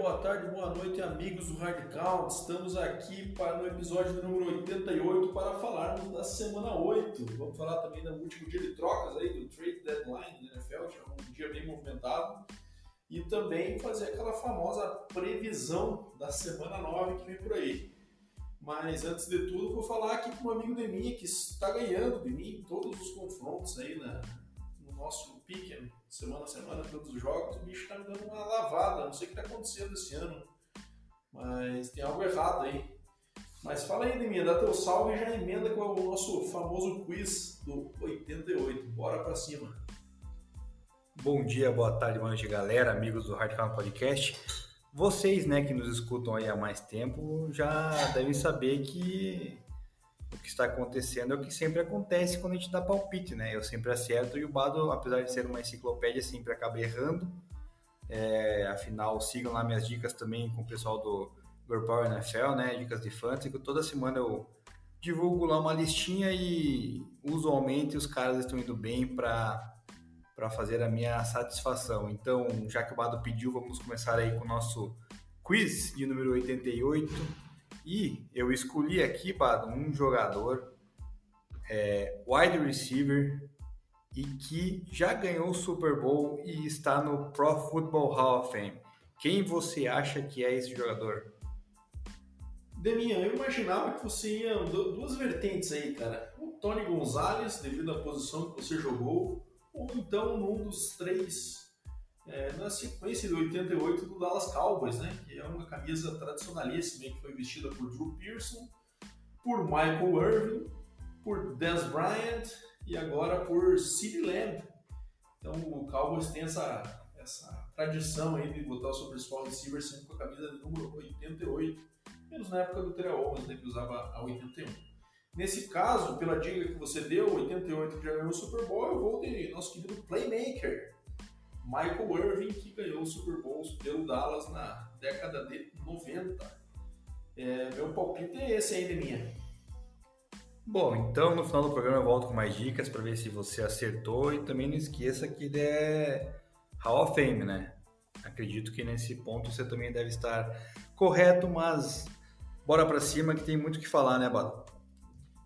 boa tarde, boa noite, amigos do Count. Estamos aqui para o episódio número 88 para falarmos da semana 8. Vamos falar também do último dia de trocas aí, do trade deadline do NFL, que é um dia bem movimentado. E também fazer aquela famosa previsão da semana 9 que vem por aí. Mas antes de tudo, vou falar aqui com um amigo de mim que está ganhando de mim todos os confrontos aí na, no nosso pique, semana a semana, todos os jogos. O bicho está me dando uma lavada, não sei o que está acontecendo esse ano, mas tem algo errado aí. Mas fala aí, Deminha, dá teu salve e já emenda com o nosso famoso quiz do 88. Bora pra cima. Bom dia, boa tarde, boa noite, galera, amigos do Hardcore Podcast. Vocês, né, que nos escutam aí há mais tempo, já devem saber que o que está acontecendo é o que sempre acontece quando a gente dá palpite, né? Eu sempre acerto e o Bado, apesar de ser uma enciclopédia, sempre acaba errando. É, afinal, sigam lá minhas dicas também com o pessoal do Girl Power NFL, né? Dicas de fantasy, que toda semana eu divulgo lá uma listinha e usualmente os caras estão indo bem para para fazer a minha satisfação. Então, já que o Bado pediu, vamos começar aí com o nosso quiz de número 88. E eu escolhi aqui, Bado, um jogador é, wide receiver e que já ganhou o Super Bowl e está no Pro Football Hall of Fame. Quem você acha que é esse jogador? Deminha, eu imaginava que você ia duas vertentes aí, cara. O Tony Gonzalez, devido à posição que você jogou, ou então num dos três, é, na sequência de 88 do Dallas Cowboys, né? Que é uma camisa tradicionalíssima que foi vestida por Drew Pearson, por Michael Irvin, por Dez Bryant e agora por CeeDee Lamb. Então o Cowboys tem essa, essa tradição aí de botar o seu principal receiver sempre com a camisa número 88, menos na época do Terrell Owens, né, que usava a 81. Nesse caso, pela dica que você deu, 88 que já ganhou o Super Bowl, eu vou de nosso querido Playmaker, Michael Irving, que ganhou o Super Bowl pelo Dallas na década de 90. É, meu palpite é esse aí de minha. Bom, então no final do programa eu volto com mais dicas para ver se você acertou e também não esqueça que é Hall of Fame, né? Acredito que nesse ponto você também deve estar correto, mas bora para cima que tem muito o que falar, né, Bado?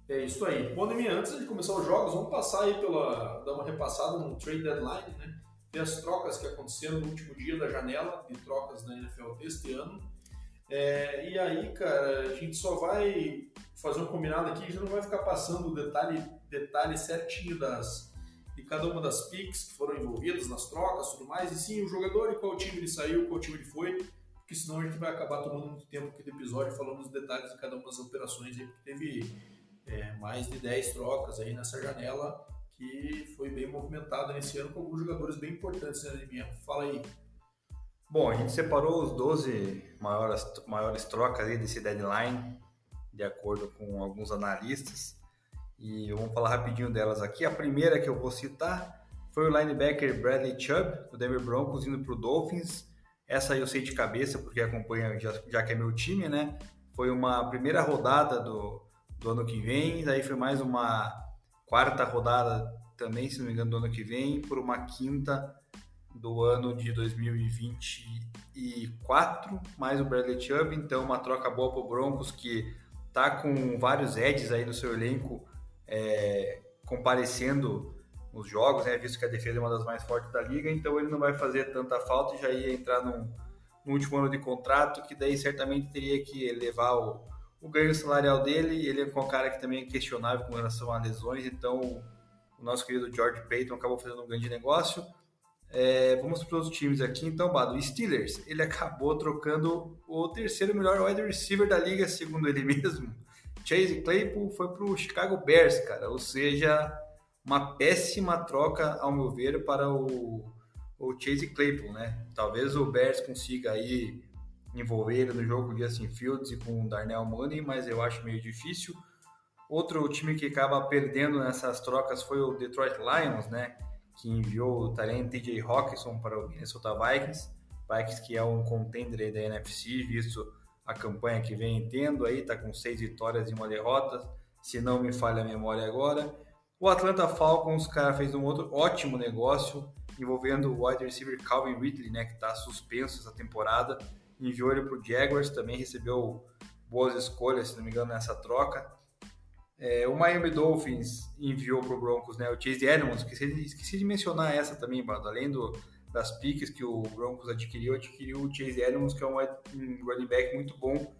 É isso aí. Bom, Demi, antes de começar os jogos, vamos passar aí pela. dar uma repassada no trade deadline, né? Ver as trocas que aconteceram no último dia da janela de trocas na NFL deste ano. É, e aí, cara, a gente só vai fazer um combinado aqui, a gente não vai ficar passando o detalhe, detalhe certinho das, de cada uma das picks que foram envolvidas nas trocas tudo mais, e sim o jogador e qual time ele saiu, qual time ele foi, porque senão a gente vai acabar tomando muito tempo aqui do episódio falando os detalhes de cada uma das operações aí, porque teve é, mais de 10 trocas aí nessa janela que foi bem movimentada nesse ano com alguns jogadores bem importantes na né, Fala aí. Bom, a gente separou os 12 maiores, maiores trocas aí desse deadline, de acordo com alguns analistas, e vamos falar rapidinho delas aqui. A primeira que eu vou citar foi o linebacker Bradley Chubb, do Denver Broncos, indo para o Dolphins. Essa eu sei de cabeça, porque acompanha, já, já que é meu time, né? Foi uma primeira rodada do, do ano que vem, daí foi mais uma quarta rodada também, se não me engano, do ano que vem, por uma quinta do ano de 2024, mais o Bradley Chubb, então uma troca boa para o Broncos que tá com vários edges aí no seu elenco é, comparecendo nos jogos, né, visto que a defesa é uma das mais fortes da liga, então ele não vai fazer tanta falta e já ia entrar num, no último ano de contrato, que daí certamente teria que levar o, o ganho salarial dele, ele é um cara que também é questionável com relação a lesões, então o nosso querido George Payton acabou fazendo um grande negócio. É, vamos para os times aqui, então, Bado. Steelers, ele acabou trocando o terceiro melhor wide receiver da liga, segundo ele mesmo. Chase Claypool foi para o Chicago Bears, cara, ou seja, uma péssima troca, ao meu ver, para o, o Chase Claypool, né? Talvez o Bears consiga aí envolver no jogo de Justin Fields e com o Darnell Mooney, mas eu acho meio difícil. Outro time que acaba perdendo nessas trocas foi o Detroit Lions, né? Que enviou o talento TJ Hawkinson para o Minnesota Vikings. Vikings que é um contender da NFC, visto a campanha que vem tendo aí, tá com seis vitórias e uma derrota, se não me falha a memória agora. O Atlanta Falcons, cara, fez um outro ótimo negócio envolvendo o wide receiver Calvin Ridley, né, que está suspenso essa temporada enviou ele para o Jaguars, também recebeu boas escolhas, se não me engano, nessa troca. É, o Miami Dolphins enviou para o Broncos né, o Chase Edmonds, esqueci, esqueci de mencionar essa também, Bado. além do, das piques que o Broncos adquiriu, adquiriu o Chase Edmonds, que é um, um running back muito bom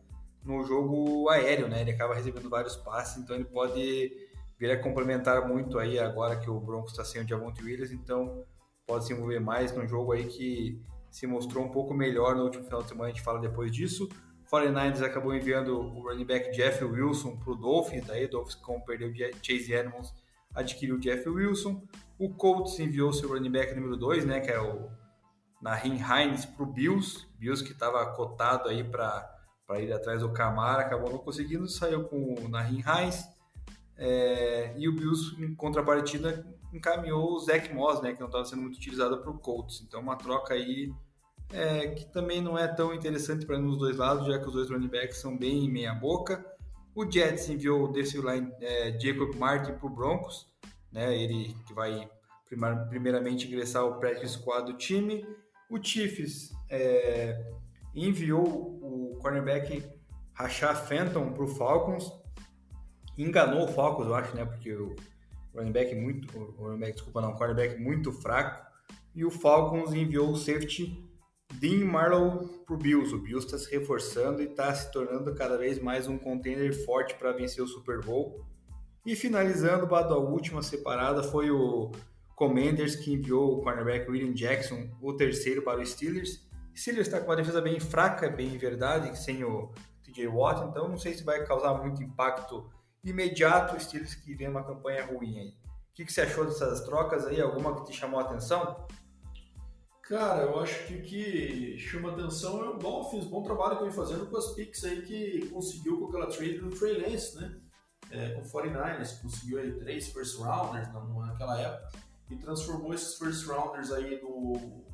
no jogo aéreo, né? Ele acaba recebendo vários passes, então ele pode vir a complementar muito aí agora que o Broncos está sem o Javonte Williams, então pode se envolver mais num jogo aí que se mostrou um pouco melhor no último final de semana, a gente fala depois disso. 49ers acabou enviando o running back Jeff Wilson para o Dolphins, daí o Dolphins, como perdeu Chase Edmonds, adquiriu Jeff Wilson. O Colts enviou seu running back número 2, né, que é o Nahin Hines, para o Bills. Bills que estava cotado aí para ir atrás do Camara, acabou não conseguindo, saiu com o Nahin Hines. É, e o Bills, em contrapartida, encaminhou o Zach Moss, né, que não estava sendo muito utilizado para o Colts. Então, uma troca aí é, que também não é tão interessante para nos dois lados, já que os dois running backs são bem meia boca. O Jets enviou desse line é, Jacob Martin para o Broncos, né, ele que vai primeiramente ingressar o practice squad do time. O Chiefs é, enviou o cornerback Rashad Fenton para o Falcons, enganou o Falcons, eu acho, né, porque o running back muito, o running back, desculpa, não, o cornerback muito fraco, e o Falcons enviou o safety Dean Marlowe para o Bills. O Bills está se reforçando e está se tornando cada vez mais um contender forte para vencer o Super Bowl. E finalizando, a última separada foi o Commanders que enviou o cornerback William Jackson, o terceiro para o Steelers. Steelers está com uma defesa bem fraca, bem verdade, sem o TJ Watt, então não sei se vai causar muito impacto imediato o Steelers que vem uma campanha ruim aí. O que, que você achou dessas trocas aí? Alguma que te chamou a atenção? Cara, eu acho que o que chama atenção é o Dolphins, bom trabalho que vem fazendo com as picks aí que conseguiu com aquela trade do Trey Lance, né? É, com o 49ers, conseguiu aí três first rounders naquela época e transformou esses first rounders aí no,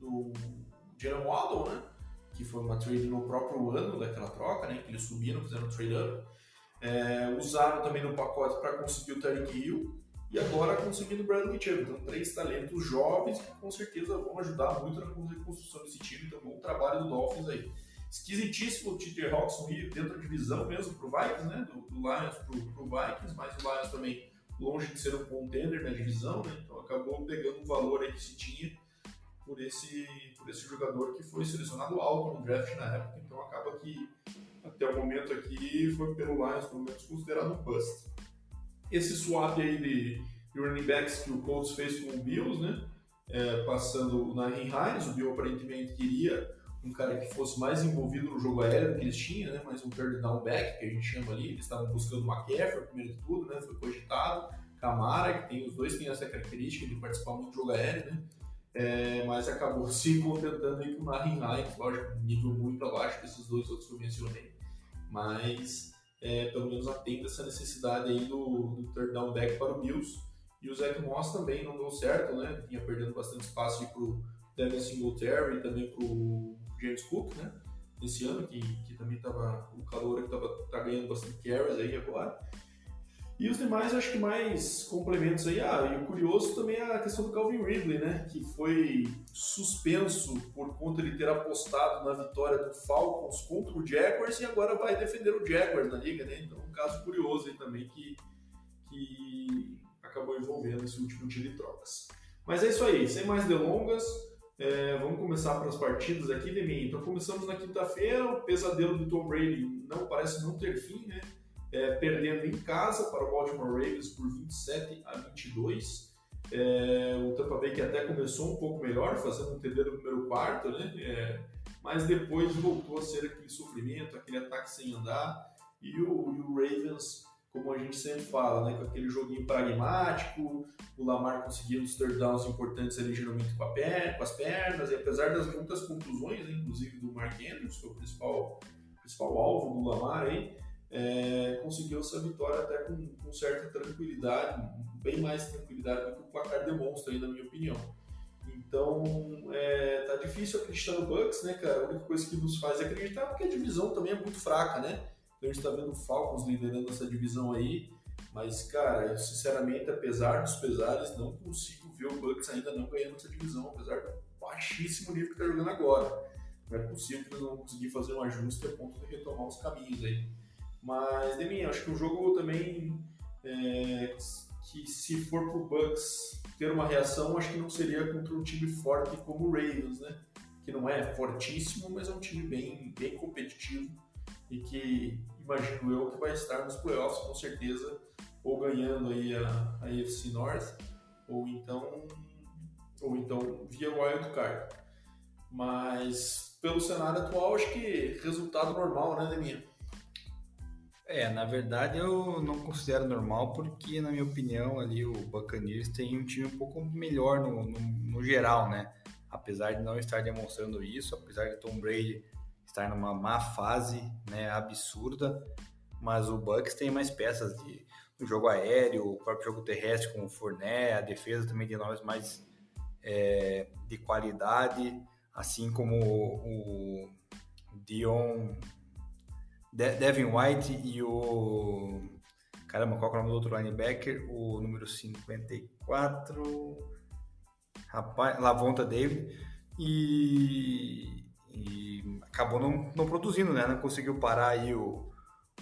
no Jalen Waddle, né? Que foi uma trade no próprio ano daquela troca, né? Que eles subiram, fizeram trade up. É, usaram também no pacote para conseguir o Tarek Hill e agora conseguindo o Bradley Chubb. Então, três talentos jovens que com certeza vão ajudar muito na reconstrução desse time. Então, bom trabalho do Dolphins aí. Esquisitíssimo o Tite Hawks dentro da divisão mesmo pro Vikings, né? Do, do Lions pro, pro Vikings, mas o Lions também longe de ser um contender na divisão, né? Então acabou pegando o valor aí que se tinha por esse, por esse jogador que foi selecionado alto no draft na época. Então acaba que até o momento aqui foi pelo Lions pelo menos considerado um bust esse swap aí de, running backs que o Colts fez com o Bills, né? É, passando na Hines, o Bill aparentemente queria um cara que fosse mais envolvido no jogo aéreo que eles tinham, né? Mais um third down back, que a gente chama ali. Eles estavam buscando o McCaffrey, primeiro de tudo, né? Foi cogitado. Camara, que tem os dois têm essa característica de participar muito do jogo aéreo, né? É, mas acabou se contentando aí com o Nahin Hines, lógico, nível muito abaixo desses dois outros que eu mencionei. Mas é, pelo menos atenda essa necessidade aí do, do third down back para o Bills. E o Zach Moss também não deu certo, né? Vinha perdendo bastante espaço para o Devin Singletary e também para o James Cook, né? Nesse ano, que, que também estava o calor que estava tá ganhando bastante carries aí agora. E os demais, acho que mais complementos aí. Ah, e o curioso também é a questão do Calvin Ridley, né? Que foi suspenso por conta de ter apostado na vitória do Falcons contra o Jaguars e agora vai defender o Jaguars na liga, né? Então, um caso curioso aí também que, que acabou envolvendo esse último dia de trocas. Mas é isso aí, sem mais delongas. É, vamos começar para as partidas aqui, Demi. Então, começamos na quinta-feira. O pesadelo do Tom Brady não parece não ter fim, né? É, perdendo em casa para o Baltimore Ravens por 27 a 22. É, o Tampa Bay que até começou um pouco melhor, fazendo um TD no primeiro quarto, né? É, mas depois voltou a ser aquele sofrimento, aquele ataque sem andar. E o, e o Ravens, como a gente sempre fala, né? com aquele joguinho pragmático, o Lamar conseguindo os third downs importantes ali, geralmente com, perna, com as pernas, e apesar das muitas conclusões, né? inclusive do Mark Andrews, que é o principal, principal alvo do Lamar aí, é, conseguiu essa vitória até com, com, certa tranquilidade, bem mais tranquilidade do que o placar demonstra aí, na minha opinião. Então, é, tá difícil acreditar no Bucks, né, cara? A única coisa que nos faz acreditar é porque a divisão também é muito fraca, né? Então a gente tá vendo o Falcons liderando essa divisão aí, mas, cara, eu, sinceramente, apesar dos pesares, não consigo ver o Bucks ainda não ganhando essa divisão, apesar do baixíssimo nível que tá jogando agora. é possível que eles vão conseguir fazer um ajuste a ponto de retomar os caminhos aí. Mas, de mim, acho que o jogo também, é, que se for pro Bucks ter uma reação, acho que não seria contra um time forte como o Ravens, né? Que não é fortíssimo, mas é um time bem, bem competitivo e que imagino eu que vai estar nos playoffs com certeza, ou ganhando aí a, a AFC North, ou então, ou então via wild card. Mas pelo cenário atual, acho que resultado normal, né, Deminha? É, na verdade eu não considero normal porque, na minha opinião, ali o Buccaneers tem um time um pouco melhor no, no, no geral, né? Apesar de não estar demonstrando isso, apesar de Tom Brady estar numa má fase, né, absurda, mas o Bucks tem mais peças de, no jogo aéreo, o próprio jogo terrestre com o Fournette, a defesa também tem nomes mais é, de qualidade, assim como o, o Dion Devin White e o. Caramba, qual é o nome do outro linebacker? O número 54. Rapaz, Lavonta David. E, e acabou não, não, produzindo, né? Não conseguiu parar aí o,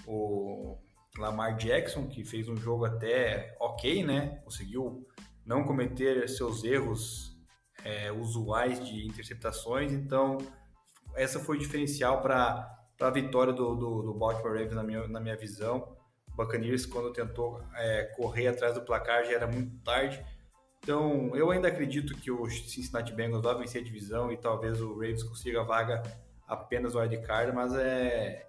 o Lamar Jackson, que fez um jogo até ok, né? Conseguiu não cometer seus erros é, usuais de interceptações. Então, essa foi o diferencial para a vitória do, do, do, Baltimore Ravens, na minha, na minha visão. O Buccaneers, quando tentou é, correr atrás do placar, já era muito tarde. Então, eu ainda acredito que o Cincinnati Bengals vai vencer a divisão e talvez o Ravens consiga a vaga apenas no wildcard, mas é,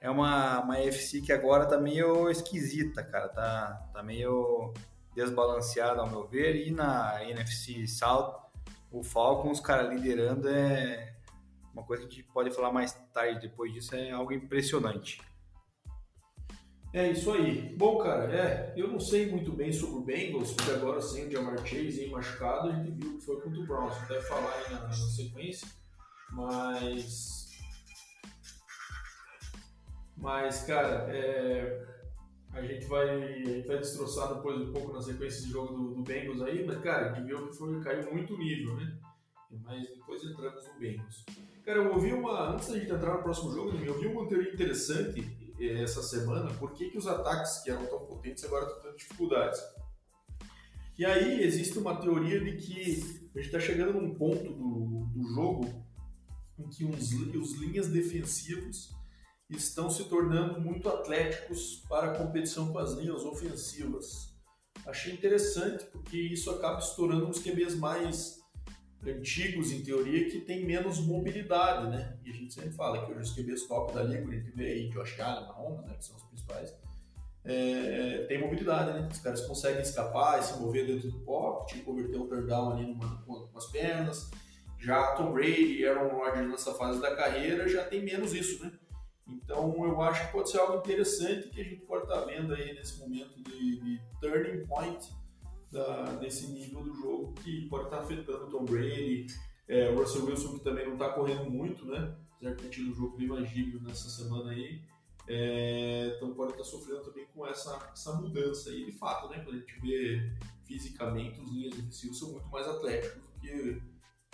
é uma, uma FC que agora tá meio esquisita, cara. Tá, tá meio desbalanceada, ao meu ver. E na NFC South, o Falcons, cara, liderando é, uma coisa que a gente pode falar mais tarde depois disso é algo impressionante. É isso aí. Bom, cara, é, eu não sei muito bem sobre o Bengals, porque agora sem o Jamar Chase em machucado, a gente viu que foi contra o Browns. Deve falar aí na, na sequência, mas. Mas, cara, é, a gente vai, vai destroçar depois um pouco na sequência de jogo do, do Bengals aí, mas, cara, a gente viu que foi, caiu muito nível, né? Mas depois entramos no Bengals. Cara, eu ouvi uma. Antes da gente entrar no próximo jogo, eu ouvi uma teoria interessante eh, essa semana. Por que, que os ataques que eram tão potentes agora estão tendo dificuldades? E aí existe uma teoria de que a gente está chegando num ponto do, do jogo em que os, linhas defensivos estão se tornando muito atléticos para a competição com as linhas ofensivas. Achei interessante porque isso acaba estourando uns QBs mais antigos, em teoria, que tem menos mobilidade, né? E a gente sempre fala que hoje os QBs top da liga, a gente vê aí Josh Allen, Mahomes, né, que são os principais, é, tem mobilidade, né? Os caras conseguem escapar e se mover dentro do pocket, converter o third down ali numa, com as pernas. Já Tom Brady, Aaron Rodgers nessa fase da carreira já tem menos isso, né? Então eu acho que pode ser algo interessante que a gente pode estar vendo aí nesse momento de, de turning point da, desse nível do jogo que pode estar afetando o Tom Brady, é, o Russell Wilson que também não está correndo muito, né? Apesar de ter tido um jogo bem mais nessa semana aí. É, então pode estar sofrendo também com essa, essa mudança aí de fato, né? Quando a gente vê fisicamente os linhas ofensivas são muito mais atléticos do que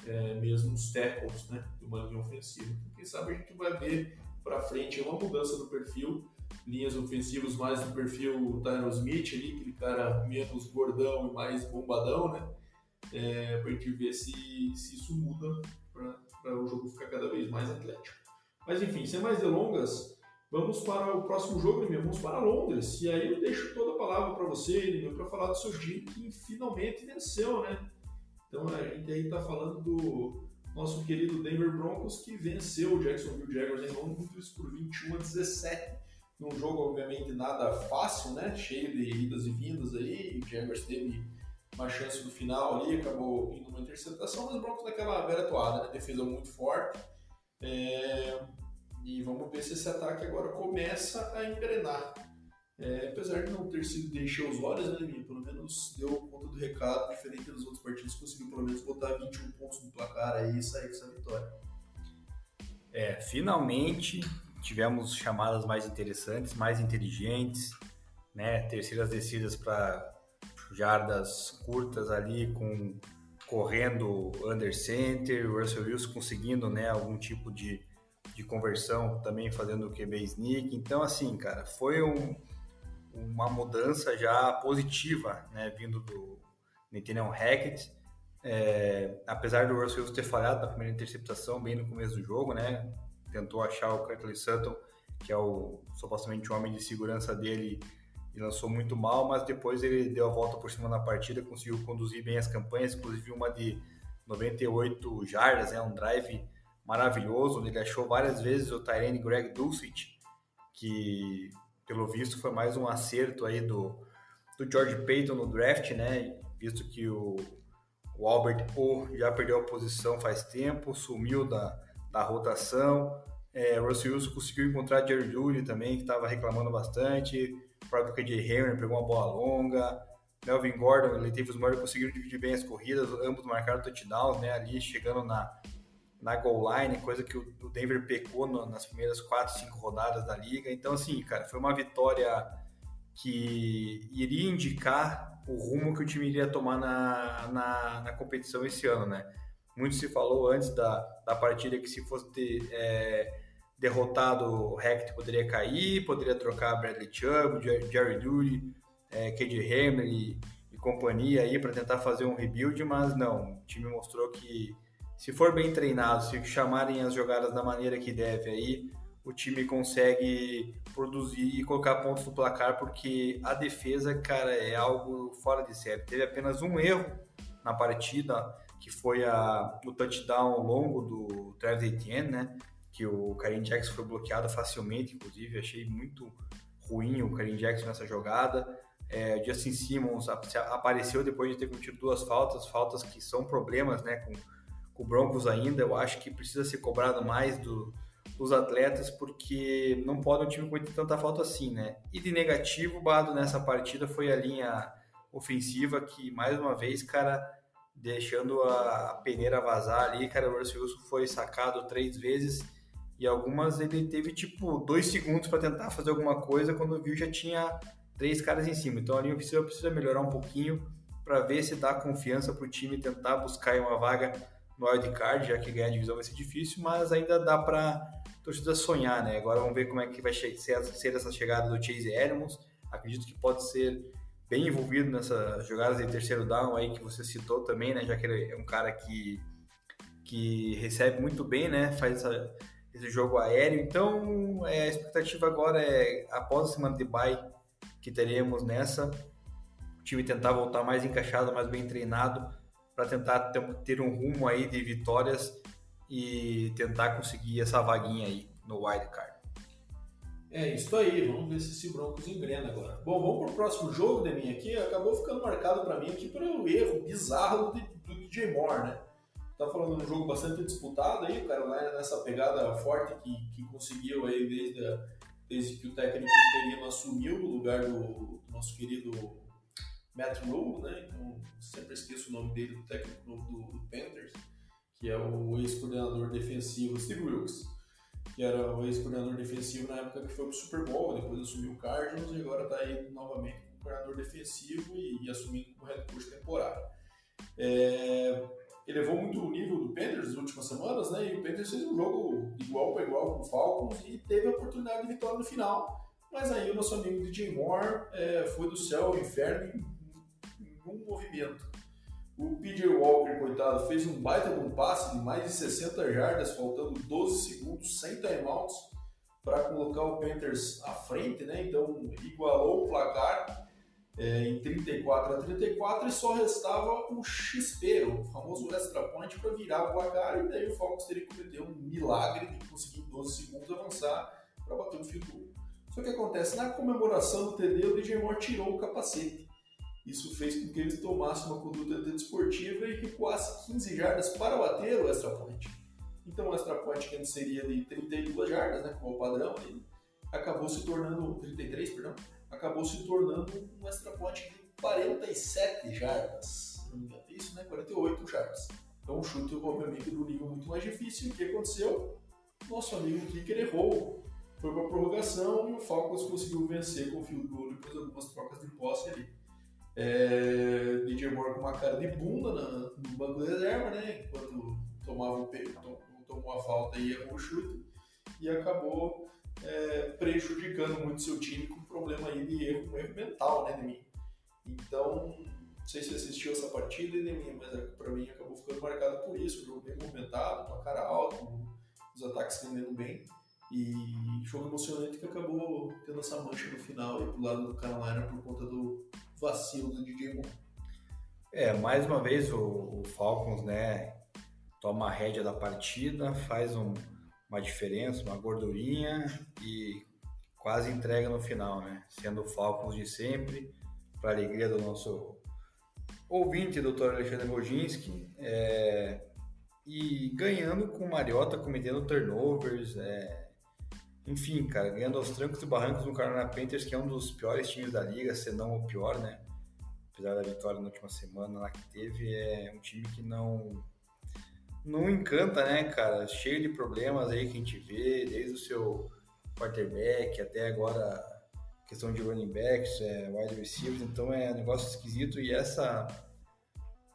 é, mesmo os tackles, né? De uma linha ofensiva. Então, quem sabe a gente vai ver para frente uma mudança no perfil linhas ofensivas mais no perfil Tyron Smith ali, aquele cara menos gordão e mais bombadão, né? É, pra gente ver se, se isso muda para o jogo ficar cada vez mais atlético. Mas enfim, sem mais delongas, vamos para o próximo jogo, Emil. Vamos para Londres. E aí eu deixo toda a palavra para você, para falar do seu time que finalmente venceu, né? Então a gente aí está falando do nosso querido Denver Broncos que venceu o Jacksonville Jaguars em Londres por 21 a 17 num jogo, obviamente, nada fácil, né? Cheio de idas e vindas aí. O Jaguars teve uma chance no final ali, acabou indo uma interceptação, mas o Broncos naquela velha toada, né? Defesa muito forte. É... E vamos ver se esse ataque agora começa a engrenar. É, apesar de não ter sido de encher os olhos, né, Liminha? Pelo menos deu conta do recado, diferente dos outros partidos, conseguiu pelo menos botar 21 pontos no placar aí e sair com essa vitória. É, finalmente tivemos chamadas mais interessantes, mais inteligentes, né? Terceiras descidas para jardas curtas ali com correndo under center, o Russell Wilson conseguindo né, algum tipo de, de conversão, também fazendo o QB sneak. Então, assim, cara, foi um, uma mudança já positiva, né, vindo do Nathaniel Hackett. É, apesar do Russell Wilson ter falhado na primeira interceptação, bem no começo do jogo, né, tentou achar o Curtis Sutton, que é o supostamente o homem de segurança dele, e lançou muito mal, mas depois ele deu a volta por cima na partida, conseguiu conduzir bem as campanhas, inclusive uma de 98 jardas, né, um drive maravilhoso, onde ele achou várias vezes o Tyrene Greg Dulcich, que pelo visto foi mais um acerto aí do, do George Payton no draft, né, visto que o, o Albert O já perdeu a posição faz tempo, sumiu da, da rotação, é, Russell Wilson conseguiu encontrar Jerry Judy também, que estava reclamando bastante, o próprio KJ Henry pegou uma bola longa, Melvin Gordon e Latavius Murray conseguiram dividir bem as corridas, ambos marcaram touchdowns, né, ali chegando na, na goal line, coisa que o, o Denver pecou no, nas primeiras 4, 5 rodadas da liga. Então, assim, cara, foi uma vitória que iria indicar o rumo que o time iria tomar na, na, na competição esse ano, né? Muito se falou antes da, da partida que se fosse ter é, derrotado o Hackett poderia cair, poderia trocar Bradley Chubb, Jerry Judy, é, KJ Hamler e companhia aí para tentar fazer um rebuild, mas não, o time mostrou que se for bem treinado, se chamarem as jogadas da maneira que deve aí, o time consegue produzir e colocar pontos no placar, porque a defesa, cara, é algo fora de série. Teve apenas um erro na partida, que foi a, o touchdown longo do Travis Etienne, né? Que o Karim Jackson foi bloqueado facilmente, inclusive, achei muito ruim o Karim Jackson nessa jogada. É, Justin Simmons apareceu depois de ter cometido duas faltas, faltas que são problemas, né? Com, com o Broncos ainda, eu acho que precisa ser cobrado mais do, dos atletas, porque não pode um time cometer tanta falta assim, né? E de negativo, Bado, nessa partida foi a linha ofensiva que, mais uma vez, cara, deixando a peneira vazar ali, cara, o Russell Wilson foi sacado três vezes e algumas ele teve, tipo, dois segundos para tentar fazer alguma coisa, quando viu já tinha três caras em cima. Então a linha ofensiva precisa melhorar um pouquinho para ver se dá confiança para o time tentar buscar uma vaga no wildcard, já que ganhar a divisão vai ser difícil, mas ainda dá para torcida sonhar, né? Agora vamos ver como é que vai ser, ser essa chegada do Chase Edmonds. Acredito que pode ser bem envolvido nessas jogadas de terceiro down aí que você citou também, né? Já que ele é um cara que, que recebe muito bem, né? Faz essa, esse jogo aéreo. Então, é, a expectativa agora é, após a semana de bye que teremos nessa, o time tentar voltar mais encaixado, mais bem treinado para tentar ter um rumo aí de vitórias e tentar conseguir essa vaguinha aí no wild card. É isso aí, vamos ver se esse Broncos engrena agora. Bom, vamos para o próximo jogo, Deminha, aqui acabou ficando marcado para mim aqui pelo erro bizarro do, do DJ Moore, né? Tá falando de um jogo bastante disputado aí, o Carolina nessa pegada forte que, que conseguiu aí desde, a, desde que o técnico interino assumiu o lugar do, do nosso querido Matt Rule, né? Então, sempre esqueço o nome dele, do técnico novo do, do Panthers, que é o ex-coordenador defensivo Steve Wilkes, que era o ex-coordenador defensivo na época que foi pro Super Bowl, depois assumiu o Cardinals e agora está aí novamente como coordenador defensivo e, e, assumindo como head coach temporário. É, elevou muito o nível do Panthers nas últimas semanas, né? E o Panthers fez um jogo igual para igual com o Falcons e teve a oportunidade de vitória no final. Mas aí o nosso amigo DJ Moore é, foi do céu ao inferno um movimento. O PJ Walker, coitado, fez um baita de um passe de mais de 60 jardas, faltando 12 segundos, sem timeouts, para colocar o Panthers à frente, né? Então igualou o placar é, em 34 a 34 e só restava o XP, o famoso extra point, para virar o placar. E daí o Falcons teria que cometer um milagre de conseguir em 12 segundos avançar para bater o field goal. Só que acontece, na comemoração do TD, o DJ Moore tirou o capacete. Isso fez com que eles tomassem uma conduta desportiva e recuassem 15 jardas para bater o extra point. Então o extra point que antes seria de 32 jardas, né, como é o padrão, ele acabou se tornando 33, perdão, acabou se tornando um extra point de 47 jardas. Não me engano, isso, né? 48 jardas. Então um chute obviamente do nível muito mais difícil. O que aconteceu? Nosso amigo Kicker errou. Foi para a prorrogação e o Falcons conseguiu vencer com o field goal depois de algumas trocas de posse ali. É, DJ Moore com uma cara de bunda na, no banco de reserva, né? Enquanto tomava o tomou a falta e errou o chute e acabou é, prejudicando muito seu time com problema aí de erro, um erro mental, né, mim. Então, não sei se assistiu essa partida, Edemir, mas é, para mim acabou ficando marcado por isso. O jogo bem movimentado, uma cara alta, os ataques rendendo bem. E jogo emocionante que acabou tendo essa mancha no final aí pro lado do Carolina por conta do vacilo do DJ Moore. É, mais uma vez o, o, Falcons, né, toma a rédea da partida, faz um, uma diferença, uma gordurinha e quase entrega no final, né? Sendo o Falcons de sempre, para alegria do nosso ouvinte, doutor Alexandre Moginski, é, e ganhando com o Mariota, cometendo turnovers, é, enfim, cara, ganhando aos trancos e barrancos no Carolina Panthers, que é um dos piores times da liga, se não o pior, né? Apesar da vitória na última semana lá que teve, é um time que não não encanta, né, cara? Cheio de problemas aí que a gente vê, desde o seu quarterback até agora questão de running backs, é, wide receivers, então é um negócio esquisito e essa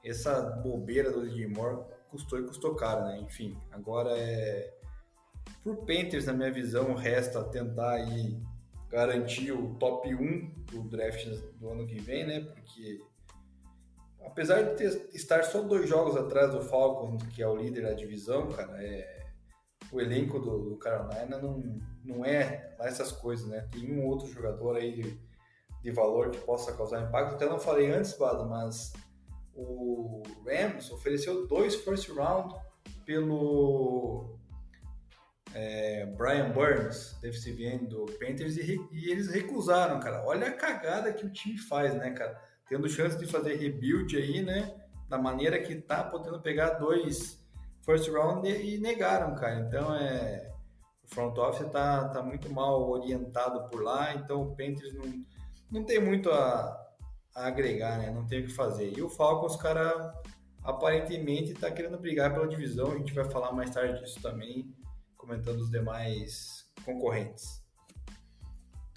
essa bobeira do DJ Moore custou e custou caro, né? Enfim, agora é por Panthers, na minha visão, resta tentar aí garantir o top 1 do draft do ano que vem, né? Porque apesar de ter, estar só dois jogos atrás do Falcons, que é o líder da divisão, cara, é, o elenco do, do Carolina não, não é lá essas coisas, né? Tem um outro jogador aí de, de valor que possa causar impacto. Até não falei antes, Bado, mas o Rams ofereceu dois first round pelo é, Brian Burns, defensive end do Panthers, e, e, eles recusaram, cara. Olha a cagada que o time faz, né, cara? Tendo chance de fazer rebuild aí, né? Da maneira que tá, podendo pegar dois first round e, e negaram, cara. Então é. O front office tá, tá muito mal orientado por lá, então o Panthers não, não tem muito a, a agregar, né? Não tem o que fazer. E o Falcons, cara, aparentemente está querendo brigar pela divisão. A gente vai falar mais tarde disso também, comentando os demais concorrentes.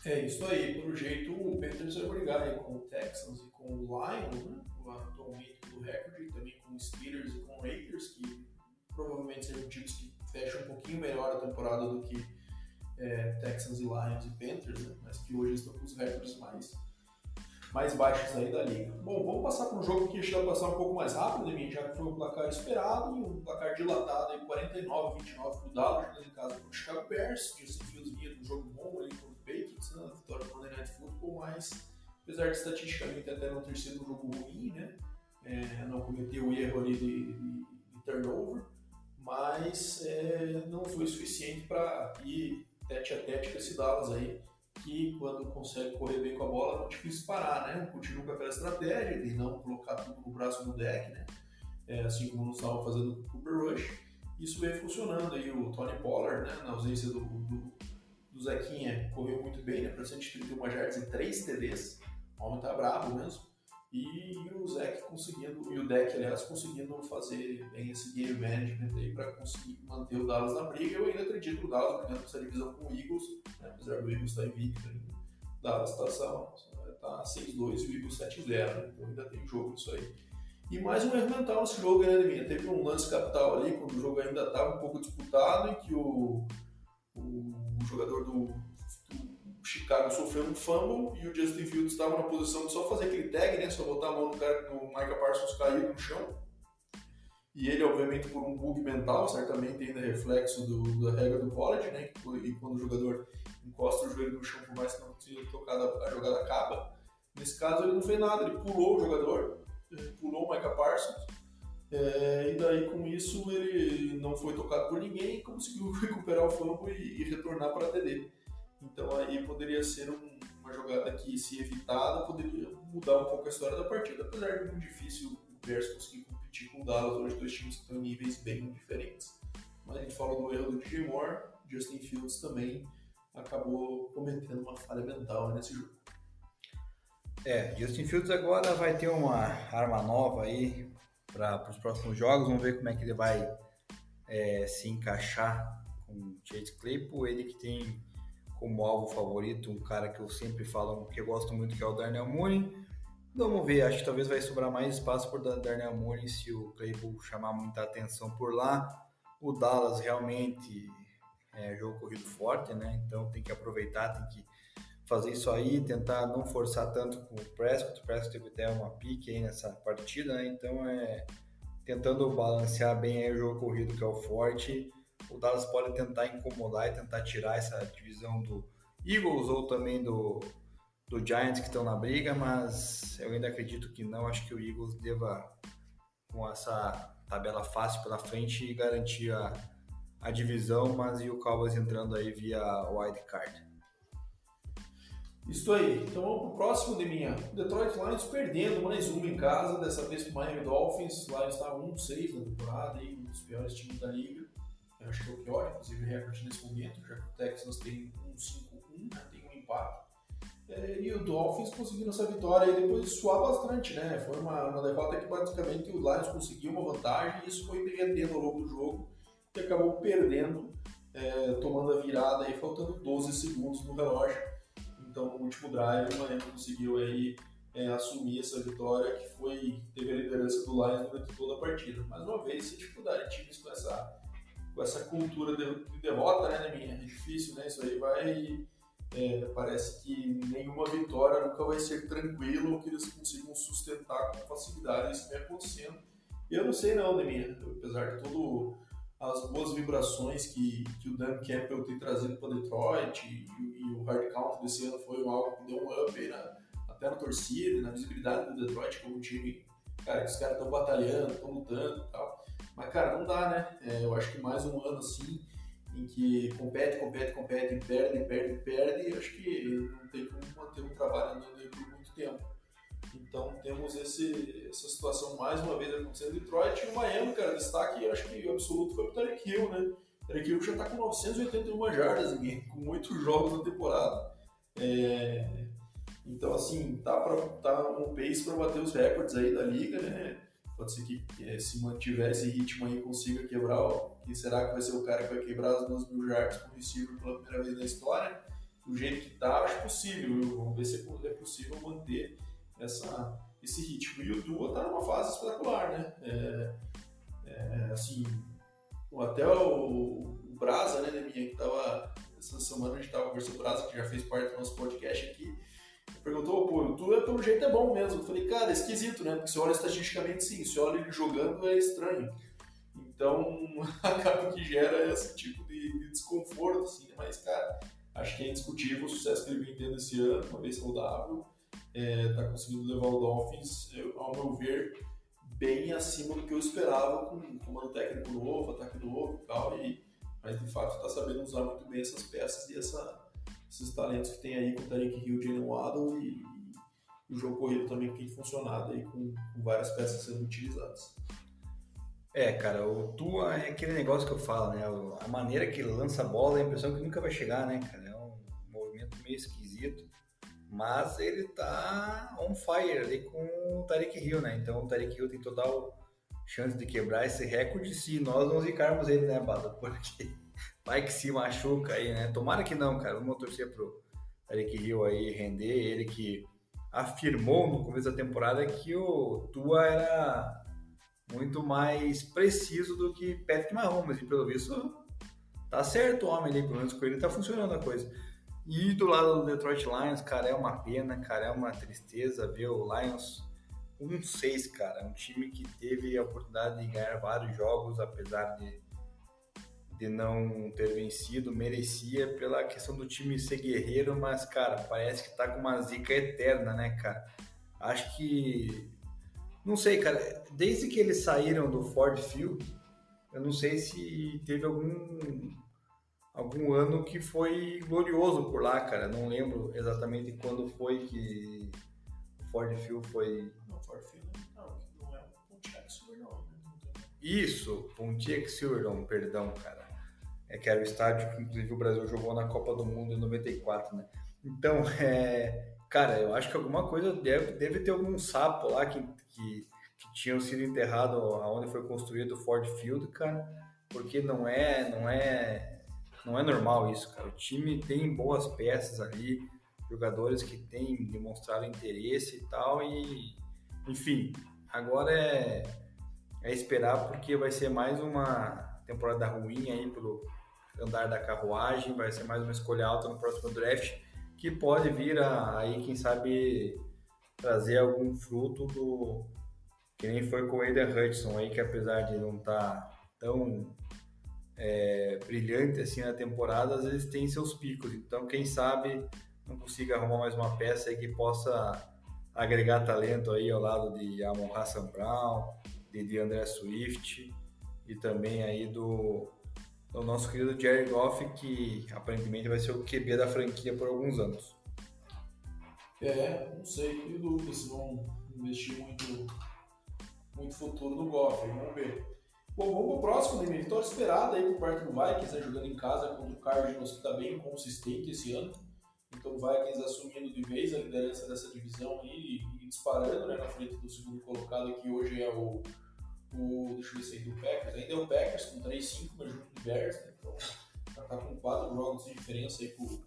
É isso aí. Pelo jeito, o Panthers vai brigar aí com o Texans e com o Lions, né? Atualmente do recorde, também com os Steelers e com o Raiders, que provavelmente serão times que fecham um pouquinho melhor a temporada do que é, Texans e Lions e Panthers, né? mas que hoje estão com os recordes mais mais baixos aí da liga. Bom, vamos passar para um jogo que a gente vai passar um pouco mais rápido, né, já que foi um placar esperado e um placar dilatado aí, 49 29 para o Dallas, em casa o Chicago Bears. Justin Fields vinha de um jogo bom ali contra o Patriots, né, vitória do Monday Night Football, mas apesar de estatisticamente até não ter sido um jogo ruim, né, é, não cometeu o erro ali de, de, de turnover, mas é, não foi suficiente para ir tete a tete com esse Dallas aí que quando consegue correr bem com a bola é muito difícil parar, né? Continua com aquela estratégia de não colocar tudo no braço do deck, né? É, assim como nós fazendo com o Cooper Rush. Isso vem funcionando aí, o Tony Pollard, né? Na ausência do, do, do Zequinha, correu muito bem, né? Para 131 jardas e 3 TDs. O homem tá brabo mesmo. E o Zeke conseguindo, e o deck, aliás, conseguindo fazer bem esse game management aí para conseguir manter o Dallas na briga. Eu ainda acredito que o Dallas brigando essa divisão com o Eagles, né? apesar do Eagles estar tá invicto ainda. O Dallas está tá 6-2 e o Eagles 7-0, né? então ainda tem jogo isso aí. E mais um erro mental nesse jogo, né, Deminha? Teve um lance capital ali, quando o jogo ainda estava um pouco disputado, e que o, o jogador do Chicago sofreu um fumble e o Justin Fields estava na posição de só fazer aquele tag, né? Só botar a mão no cara do Micah Parsons cair no chão. E ele, obviamente, por um bug mental, certamente ainda é reflexo do, da regra do college, né? E quando o jogador encosta o joelho no chão, por mais que não tenha tocado, a jogada acaba. Nesse caso, ele não fez nada, ele pulou o jogador, pulou o Micah Parsons. É, e daí, com isso, ele não foi tocado por ninguém e conseguiu recuperar o fumble e, e retornar para a TD. Então aí poderia ser um, uma jogada que, se evitada, poderia mudar um pouco a história da partida, apesar de muito difícil o Bears conseguir competir com o Dallas, hoje dois times que estão em níveis bem diferentes. Mas a gente fala do erro do DJ Moore, Justin Fields também acabou cometendo uma falha mental nesse jogo. É, Justin Fields agora vai ter uma arma nova aí para os próximos jogos. Vamos ver como é que ele vai é, se encaixar com o Chase Claypool. Ele que tem como alvo favorito, um cara que eu sempre falo que eu gosto muito, que é o Darnell Mooney. Vamos ver, acho que talvez vai sobrar mais espaço por Darnell Mooney se o Claypool chamar muita atenção por lá. O Dallas realmente é jogo corrido forte, né? Então tem que aproveitar, tem que fazer isso aí, tentar não forçar tanto com o Prescott. O Prescott teve até uma pique aí nessa partida, né? Então é tentando balancear bem o jogo corrido que é o forte. O Dallas pode tentar incomodar e tentar tirar essa divisão do Eagles ou também do, do Giants que estão na briga, mas eu ainda acredito que não. Acho que o Eagles deva, com essa tabela fácil pela frente, garantir a, a divisão, mas e o Cowboys entrando aí via wild card. Isso aí. Então vamos pro próximo de minha. Detroit Lions perdendo mais uma em casa, dessa vez com o Miami Dolphins. Lions está 1-6 na temporada, um dos piores times da liga. Eu acho que é o inclusive, recorde nesse momento, já que o Texas tem 1-5-1, né? tem um empate. É, e o Dolphins conseguindo essa vitória e depois de suar bastante, né? Foi uma, uma derrota que basicamente o Lions conseguiu uma vantagem e isso foi perdendo ao longo do jogo e acabou perdendo, é, tomando a virada aí, faltando 12 segundos no relógio. Então, no último drive, o Miami conseguiu aí é, assumir essa vitória que foi teve a liderança do Lions durante toda a partida. Mais uma vez, se dificuldade de times com essa com essa cultura de, de derrota, né, minha? É difícil, né? Isso aí vai é, parece que nenhuma vitória nunca vai ser tranquila ou que eles consigam sustentar com facilidade. Isso vem acontecendo. Eu não sei não, Deminha, apesar de todo as boas vibrações que, que o Dan Campbell tem trazido para Detroit e, e, o hard count desse ano foi algo que deu um up na, até na torcida, na visibilidade do Detroit como time, cara, que os caras estão batalhando, estão lutando e tal. Mas, cara, não dá, né? É, eu acho que mais um ano assim, em que compete, compete, compete, perde, perde, perde, acho que não tem como manter um trabalho andando aí por muito tempo. Então temos esse, essa situação mais uma vez acontecendo em Detroit e o Miami, cara, destaque acho que absoluto foi o Tarek Hill, né? O Tarek Hill já está com 981 jardas, com oito jogos na temporada. É, então, assim, tá, pra, tá um pace para bater os recordes aí da liga, né? Pode ser que, que se mantiver esse ritmo aí consiga quebrar, quem será que vai ser o cara que vai quebrar as duas mil jardas com receiver pela primeira vez na história? Do jeito que tá, acho possível. Vamos ver se é possível manter essa, esse ritmo. E o Tua está numa fase espetacular, né? É, é, assim, até o, o Brasa, né, minha que tava, essa semana a gente tava conversando com o Brasa, que já fez parte do nosso podcast aqui, perguntou, pô, o Tua pelo jeito é bom mesmo. Eu falei, cara, é esquisito, né? Porque se olha estatisticamente sim, se olha ele jogando é estranho. Então, acaba que gera esse tipo de, de desconforto, assim, né? mas, cara, acho que é indiscutível o sucesso que ele vem tendo esse ano, uma vez saudável é, conseguindo levar o Dolphins, ao meu ver, bem acima do que eu esperava com um comando técnico novo, ataque novo e tal, e, mas de fato está sabendo usar muito bem essas peças e essa, esses talentos que tem aí com o Tarek Hill, Jalen Waddle e, e, o jogo corrido também que tem funcionado aí com, com várias peças sendo utilizadas. É, cara, o Tua é aquele negócio que eu falo, né? A maneira que ele lança a bola, a impressão que nunca vai chegar, né, cara? É um movimento meio esquisito. Mas ele tá on fire ali com o Tarek Hill, né? Então o Tarek Hill tem total chance de quebrar esse recorde se nós não zicarmos ele, né, Bada? Porque vai que se machuca aí, né? Tomara que não, cara. Vamos torcer pro Tarek Hill aí render. Ele que afirmou no começo da temporada que o Tua era muito mais preciso do que Patrick Mahomes. E pelo visto, tá certo o homem ali, pelo menos com ele tá funcionando a coisa. E do lado do Detroit Lions, cara, é uma pena, cara, é uma tristeza ver o Lions 1-6, cara. Um time que teve a oportunidade de ganhar vários jogos, apesar de, de não ter vencido, merecia pela questão do time ser guerreiro, mas, cara, parece que tá com uma zica eterna, né, cara? Acho que. Não sei, cara, desde que eles saíram do Ford Field, eu não sei se teve algum algum ano que foi glorioso por lá, cara. Não lembro exatamente quando foi que o Ford Field foi. Não, Ford Field não, não é Pontiac Silverdome. Né? Isso, Pontiac Silverdome, perdão, cara. É que era o estádio que inclusive o Brasil jogou na Copa do Mundo em 94, né? Então, é, cara, eu acho que alguma coisa deve, deve ter algum sapo lá que, que, que tinham sido enterrado aonde foi construído o Ford Field, cara, porque não é, não é não é normal isso, cara. O time tem boas peças ali, jogadores que têm demonstrado interesse e tal, e enfim, agora é, é esperar porque vai ser mais uma temporada ruim aí pelo andar da carruagem, vai ser mais uma escolha alta no próximo draft, que pode vir a, aí, quem sabe, trazer algum fruto do que nem foi com o Aiden Hudson aí, que apesar de não estar tá tão é, brilhante assim na temporada, às vezes tem seus picos. Então, quem sabe não consiga arrumar mais uma peça aí que possa agregar talento aí ao lado de Amon Hassan Brown, de, de André Swift e também aí do, do nosso querido Jerry Goff, que aparentemente vai ser o QB da franquia por alguns anos. É, não sei, que dúvida se vão investir muito, muito futuro no Goff, vamos ver. Bom, vamos pro próximo, né? Vitória esperada aí por parte do Vikings, né? jogando em casa contra o Cardinals, que está bem consistente esse ano. Então o Vikings assumindo de vez a liderança dessa divisão aí e, disparando né, na frente do segundo colocado, que hoje é o, o deixa eu ver se é do Packers. Ainda é o Packers com 3-5, mas junto do Bears, né? Então já tá com 4 jogos de diferença aí pro,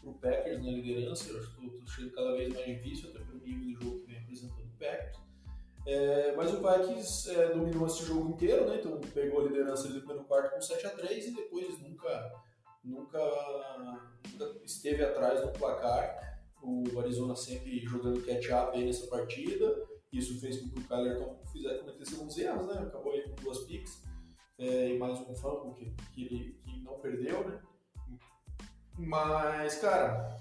pro Packers na liderança. Eu acho que tô, tô chegando cada vez mais difícil, até pelo nível do jogo que vem apresentando o Packers. É, mas o Vikings é, dominou esse jogo inteiro, né? Então pegou a liderança no primeiro quarto com 7 a 3 e depois nunca, nunca, nunca esteve atrás no placar. O Arizona sempre jogando catch-up nessa partida. Isso fez com que o Kyler fizesse cometesse alguns erros, né? Acabou aí com duas picks é, e mais um fumble que, que ele que não perdeu, né? Mas, cara,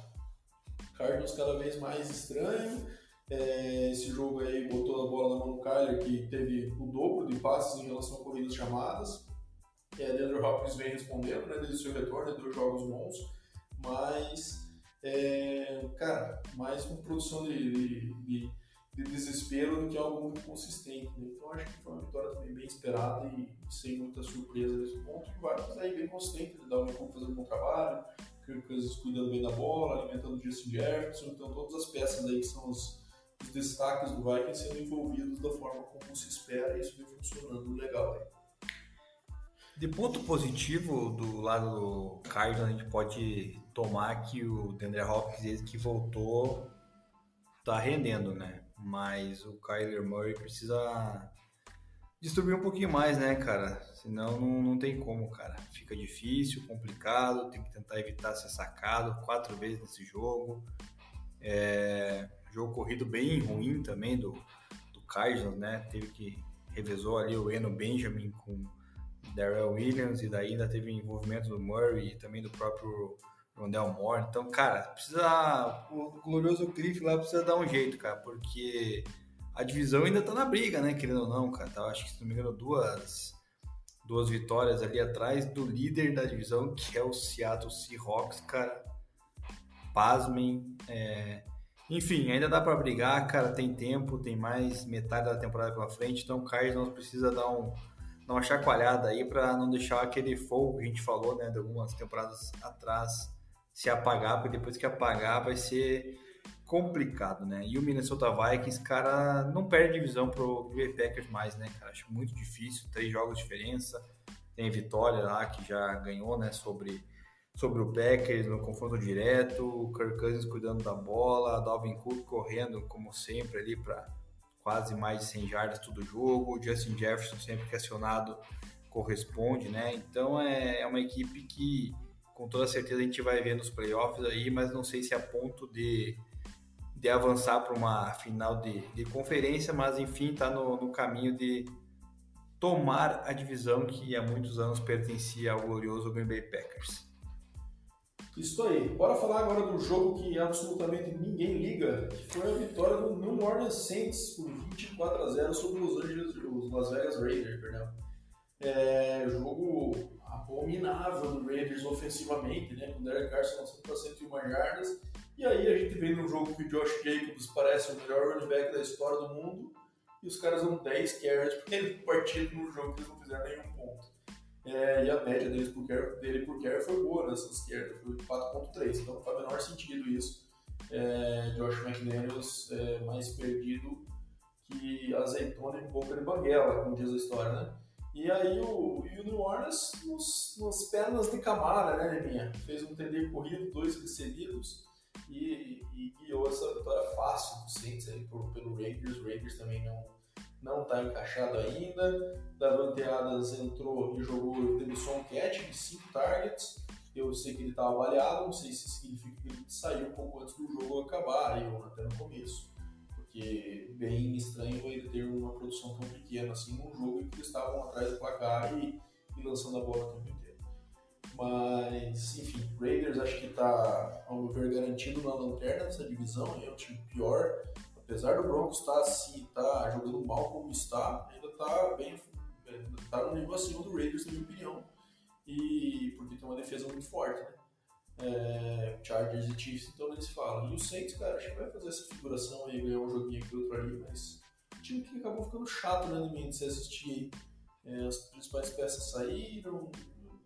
Cardinals cada vez mais estranho é, esse jogo aí botou a bola na mão do Kyler, que teve o dobro de passes em relação a corridas chamadas. É, Leandro Hopkins vem respondendo, né, desde o seu retorno, deu jogos bons, mas, é, cara, mais uma produção de, de, de, de, desespero do que algo muito consistente. Né? Então, acho que foi uma vitória também bem esperada e sem muita surpresa nesse ponto. E vários aí bem consistentes, o Dalvin fazendo um bom trabalho, cuidando bem da bola, alimentando o Justin Jefferson, então todas as peças aí que são os os destaques do Vikings sendo envolvidos da forma como se espera e isso vem funcionando legal aí. De ponto positivo do lado do Cardinals, a gente pode tomar que o Deandre Hopkins, que voltou, tá rendendo, né? Mas o Kyler Murray precisa distribuir um pouquinho mais, né, cara? Senão não, não tem como, cara. Fica difícil, complicado, tem que tentar evitar ser sacado quatro vezes nesse jogo. É, jogo corrido bem ruim também do, do Cardinals, né? Teve que revezou ali o Eno Benjamin com Darrell Williams e daí ainda teve envolvimento do Murray e também do próprio Rondell Moore. Então, cara, precisa o glorioso Cliff lá precisa dar um jeito, cara, porque a divisão ainda tá na briga, né, querendo ou não, cara. Tá, acho que se não me engano duas duas vitórias ali atrás do líder da divisão, que é o Seattle Seahawks, cara. Pasmem, é, enfim, ainda dá para brigar, cara, tem tempo, tem mais metade da temporada pela frente, então o Cardinals precisa dar, um, dar uma chacoalhada aí para não deixar aquele fogo que a gente falou, né, de algumas temporadas atrás se apagar, porque depois que apagar vai ser complicado, né? E o Minnesota Vikings, cara, não perde divisão pro Green Packers mais, né, cara? Acho muito difícil, três jogos de diferença. Tem Vitória lá que já ganhou, né, sobre sobre o Packers no confronto direto, o Kirk Cousins cuidando da bola, Dalvin Cook correndo como sempre ali para quase mais de 100 jardas todo jogo, o Justin Jefferson sempre que acionado corresponde, né? Então é, é uma equipe que com toda certeza a gente vai ver nos playoffs aí, mas não sei se é a ponto de, de avançar para uma final de, de conferência, mas enfim, está no, no caminho de tomar a divisão que há muitos anos pertencia ao glorioso Green Bay Packers. Isso aí. Bora falar agora do jogo que absolutamente ninguém liga, que foi a vitória do New Orleans Saints por 24 a 0 sobre os Angeles, os Las Vegas Raiders, perdão. É, jogo abominável do Raiders ofensivamente, né? Com o Derek Carson lançando para 101 jardas. E aí a gente vê no jogo que o Josh Jacobs parece o melhor running back da história do mundo e os caras dão 10 carries porque ele partido no jogo que eles não fizeram nenhum ponto. É, e a média deles por care, dele por care foi boa nessa esquerda, foi 4.3, então faz o menor sentido isso. É, Josh McDaniels é mais perdido que azeitona em boca de banguela, como diz a história, né? E aí o, e o New Orleans nos, nas pernas de Camara, né, minha? Fez um TD corrido, dois recebidos, e, e guiou essa vitória fácil do Saints aí por, pelo Raiders. O Raiders também não não está encaixado ainda. Davante Adams entrou e jogou, teve só um catch de 5 targets. Eu sei que ele estava avaliado, não sei se significa que ele saiu pouco antes do jogo acabar, ou até no começo. Porque bem estranho ele ter uma produção tão pequena assim num jogo em que eles estavam atrás do placar e, e lançando a bola o tempo inteiro. Mas, enfim, Raiders acho que está, ao meu ver, garantido na lanterna dessa divisão, é o time pior apesar do Broncos estar tá, assim, tá jogando mal como está, ainda está bem, está no nível acima do Raiders, na minha opinião. E porque tem uma defesa muito forte, né? É, Chargers e Chiefs, então nem se fala. E o Saints, cara, acho que vai fazer essa figuração aí, ganhar um joguinho aqui, outro ali, mas o time que acabou ficando chato, né, no de se assistir é, as principais peças saíram,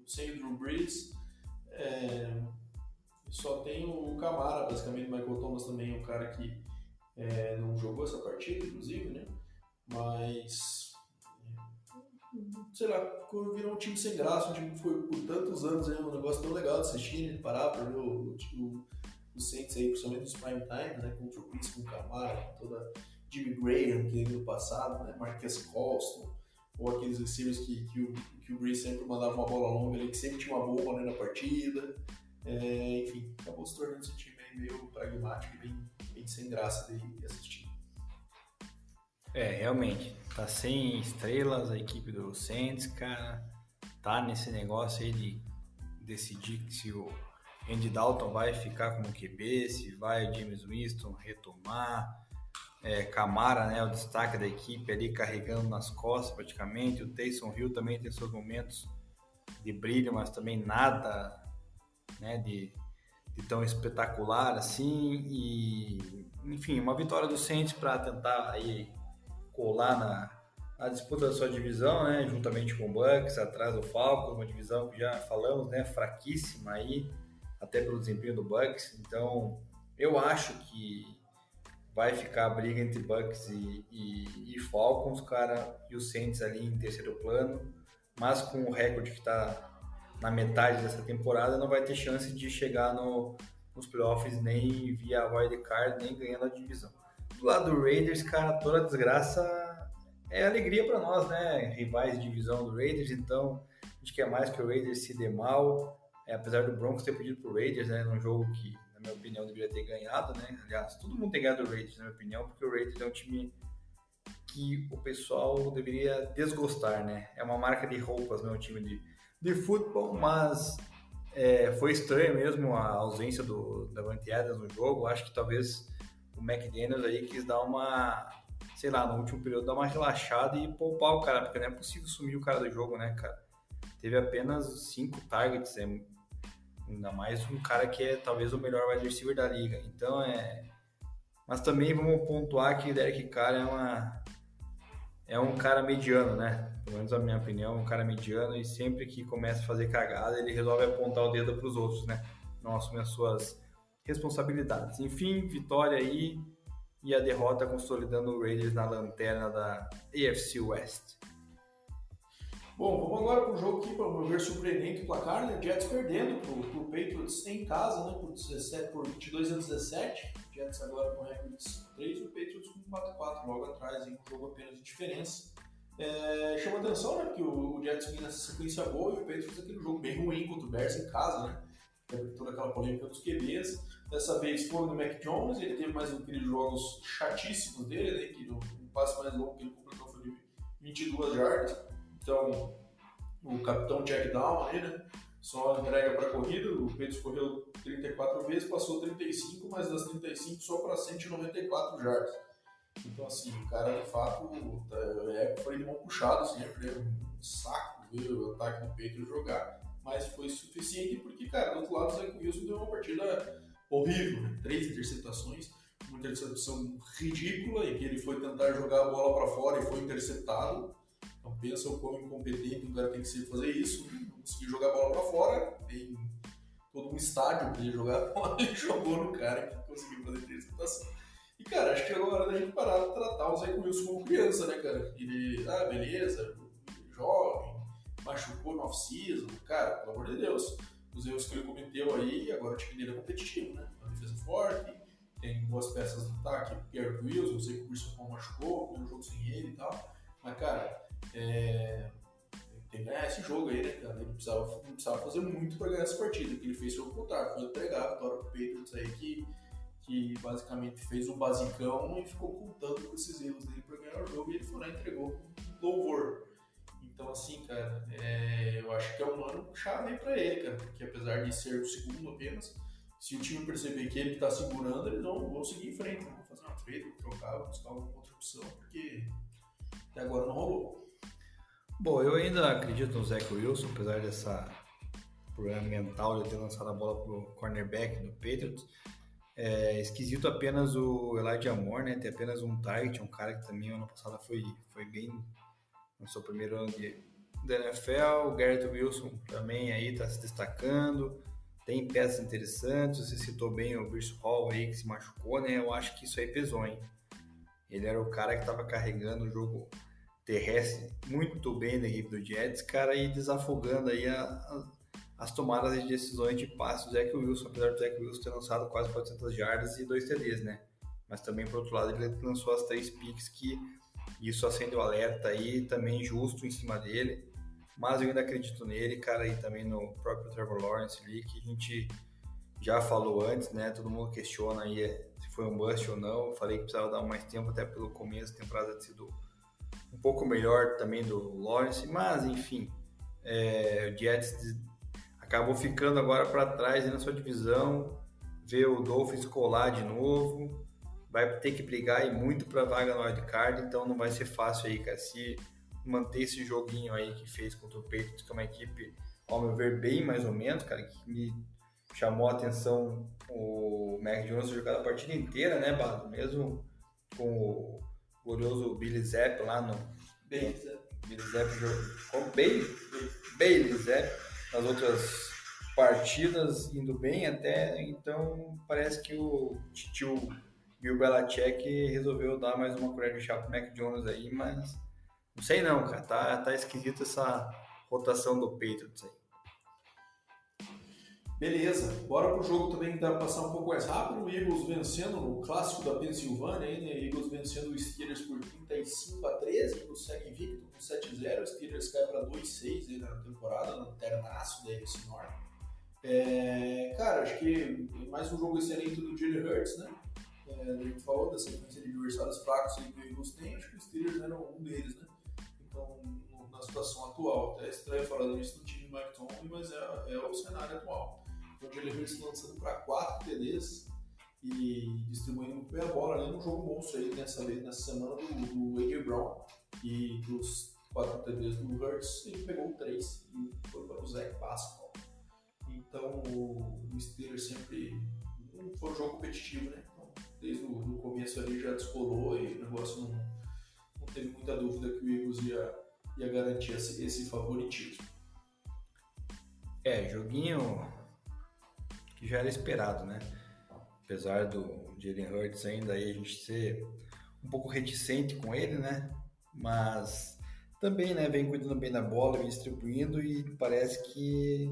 sem o Drew Brees. É, só tem o Camara, basicamente, o Michael Thomas também é um cara que é, não jogou essa partida, inclusive, né? Mas, sei lá, virou um time sem graça, um time que foi por tantos anos aí, um negócio tão legal de assistir, né? parar para ver o, o, o Saints aí, principalmente nos prime time, né? Com o Trubisky, com o Camara, toda Jimmy Graham, que no passado, né? Marquez Colston, ou aqueles receivers que, que, o, que o Breeze sempre mandava uma bola longa ali, que sempre tinha uma bomba né, na partida. É, enfim, acabou se tornando esse time meio pragmático e bem sem graça de assistir. É, realmente. Tá sem estrelas a equipe do Saints, cara. Tá nesse negócio aí de decidir se o Andy Dalton vai ficar como QB, se vai o James Winston retomar. É, Camara, né, o destaque da equipe ali carregando nas costas praticamente. O Taysom Hill também tem seus momentos de brilho, mas também nada né, de de tão espetacular assim e enfim uma vitória do Saints para tentar aí colar na, na, disputa da sua divisão né juntamente com o Bucks atrás do Falcons uma divisão que já falamos né fraquíssima aí até pelo desempenho do Bucks então eu acho que vai ficar a briga entre Bucks e, e, e Falcons cara e o Saints ali em terceiro plano mas com o recorde que está na metade dessa temporada não vai ter chance de chegar no, nos playoffs nem via wildcard, nem ganhando a divisão. Do lado do Raiders, cara, toda desgraça é alegria para nós, né? Rivais de divisão do Raiders, então a gente quer mais que o Raiders se dê mal. É, apesar do Broncos ter pedido pro Raiders, né? Num jogo que, na minha opinião, deveria ter ganhado, né? Aliás, todo mundo tem ganhado o Raiders, na minha opinião, porque o Raiders é um time que o pessoal deveria desgostar, né? É uma marca de roupas, não é um time de de futebol, mas é, foi estranho mesmo a ausência do Davante Adams no jogo. Acho que talvez o McDaniels aí quis dar uma, sei lá, no último período dar uma relaxada e poupar o cara, porque não é possível sumir o cara do jogo, né, cara? Teve apenas cinco targets, é, ainda mais um cara que é talvez o melhor wide receiver da liga. Então é. Mas também vamos pontuar que o Derek Carr é uma é um cara mediano, né? Pelo menos a minha opinião, um cara mediano e sempre que começa a fazer cagada, ele resolve apontar o dedo para os outros, né? Não assume as suas responsabilidades. Enfim, vitória aí e a derrota consolidando o Raiders na lanterna da AFC West. Bom, vamos agora para o jogo aqui, para ver surpreendente o placar, né? Jets perdendo para o Patriots em casa, né? Por, 17, por 22 a 17. Jets agora com recorde de 5-3 e o Patriots com 4-4 logo atrás, em um jogo apenas de diferença. É, chama atenção, né? Que o, o Jets vinha nessa sequência boa e o Patriots aquele jogo bem ruim contra o Bears em casa, né? Toda aquela polêmica dos QBs. Dessa vez foi no Mac Jones, ele teve mais aqueles jogos chatíssimos dele, né? Que o, passe mais longo que ele completou foi de 22 jardas. Então, o capitão check down aí, né? Só entrega para corrida. O Patriots correu 34 vezes, passou 35, mas das 35 só para 194 jardas. Então, assim, o cara de fato é, foi de mão puxada, assim, é um saco ver o ataque do Pedro jogar, mas foi suficiente porque, cara, do outro lado, o Zé Wilson deu uma partida horrível, né? três interceptações, uma interceptação ridícula em que ele foi tentar jogar a bola para fora e foi interceptado. Então, pensa o quão incompetente o cara tem que ser fazer isso, né? conseguir jogar a bola para fora, tem todo um estádio para ele jogar a bola, ele jogou no cara que conseguiu fazer interceptação. E, cara, acho que agora é hora da gente parar de tratar o Zé Wilson como criança, né, cara? Ele, ah, beleza, jovem, machucou no off-season, cara, pelo amor de Deus. Os erros que ele cometeu aí, agora o time dele é competitivo, né? Ele defesa forte, tem boas peças no ataque, Pierre Wilson, eu sei que o Wilson Paul machucou, primeiro jogo sem ele e tal, mas cara, é, tem que ganhar esse jogo aí, né? Ele precisava, não precisava fazer muito para ganhar essa partida, que ele fez foi o foi entregar a vitória pro Patriots aí, que, que basicamente fez o basicão e ficou contando com esses erros dele para ganhar o jogo, e ele foi lá e entregou louvor. Então, assim, cara, é, eu acho que é um ano chave para ele, cara, porque apesar de ser o segundo apenas, se o time perceber que ele está segurando, eles vão, vão seguir em frente, vão fazer uma trade, trocar, buscar alguma outra opção, porque até agora não rolou. Bom, eu ainda acredito no Zach Wilson, apesar dessa problema mental de ter lançado a bola pro cornerback do Patriots. É esquisito apenas o Elijah Moore, né? Ter apenas um target, um cara que também ano passado foi, foi bem no seu primeiro ano de, da NFL. O Garrett Wilson também aí está se destacando. Tem peças interessantes. Você citou bem o Bruce Hall aí que se machucou, né? Eu acho que isso aí pesou, hein? Ele era o cara que estava carregando o jogo terrestre muito bem da equipe do Jets, cara, e desafogando aí a, a, as tomadas de decisões de passe do Zach Wilson, apesar do Zach Wilson ter lançado quase 400 jardas e dois TDs, né? Mas também, por outro lado, ele lançou as três picks que isso acendeu alerta aí, também justo em cima dele. Mas eu ainda acredito nele, cara, e também no próprio Trevor Lawrence ali, que a gente já falou antes, né? Todo mundo questiona aí se foi um bust ou não. Falei que precisava dar mais tempo, até pelo começo da temporada ter sido um pouco melhor também do Lawrence, mas enfim, é, o Jets acabou ficando agora para trás na sua divisão, vê o Dolphins colar de novo, vai ter que brigar e muito para vaga no wildcard, então não vai ser fácil aí, cara. Se manter esse joguinho aí que fez contra o Patriots, que é uma equipe, ao meu ver, bem mais ou menos, cara, que me chamou a atenção o Mac Jones jogar a partida inteira, né, Bado? Mesmo com o glorioso Billy Zepp lá no. Bailey Zepp. Billy Zepp jogou. Bailey? Bailey Zepp. Nas outras partidas indo bem até, então parece que o tio Bill Belichick resolveu dar mais uma colher de chá pro Mac Jones aí, mas não sei não, cara, tá, tá esquisito essa rotação do Patriots aí. Beleza, bora pro jogo também que dá pra passar um pouco mais rápido. O Eagles vencendo no clássico da Pensilvânia, aí, né? Eagles vencendo o Steelers por 35 a 13, Eagles segue invicto com 7-0, o Steelers cai pra 2-6 aí na temporada, no ternaço da NFC Norte. É, cara, acho que mais um jogo excelente do Jalen Hurts, né? É, falou da sequência de adversários fracos que o Eagles tem, acho que o Steelers era um deles, né? Então, na situação atual, até estranho falar isso do time Mike Tomlin, mas é, é o cenário atual o Jalen Hurts lançando para 4 TDs e distribuindo bem a bola, além um jogo monstro aí nessa, nessa semana do, do A.J. Brown e dos 4 TDs do Hurts, ele pegou 3 e foi para o Zach Pascal. Então o Steelers sempre foi um jogo competitivo, né? Desde o começo ali já descolou e o negócio não, não teve muita dúvida que o Eagles ia, ia garantir esse, esse favoritismo. É, joguinho que já era esperado, né? Apesar do Jalen Hurts ainda aí a gente ser um pouco reticente com ele, né? Mas também, né, vem cuidando bem da bola, vem distribuindo e parece que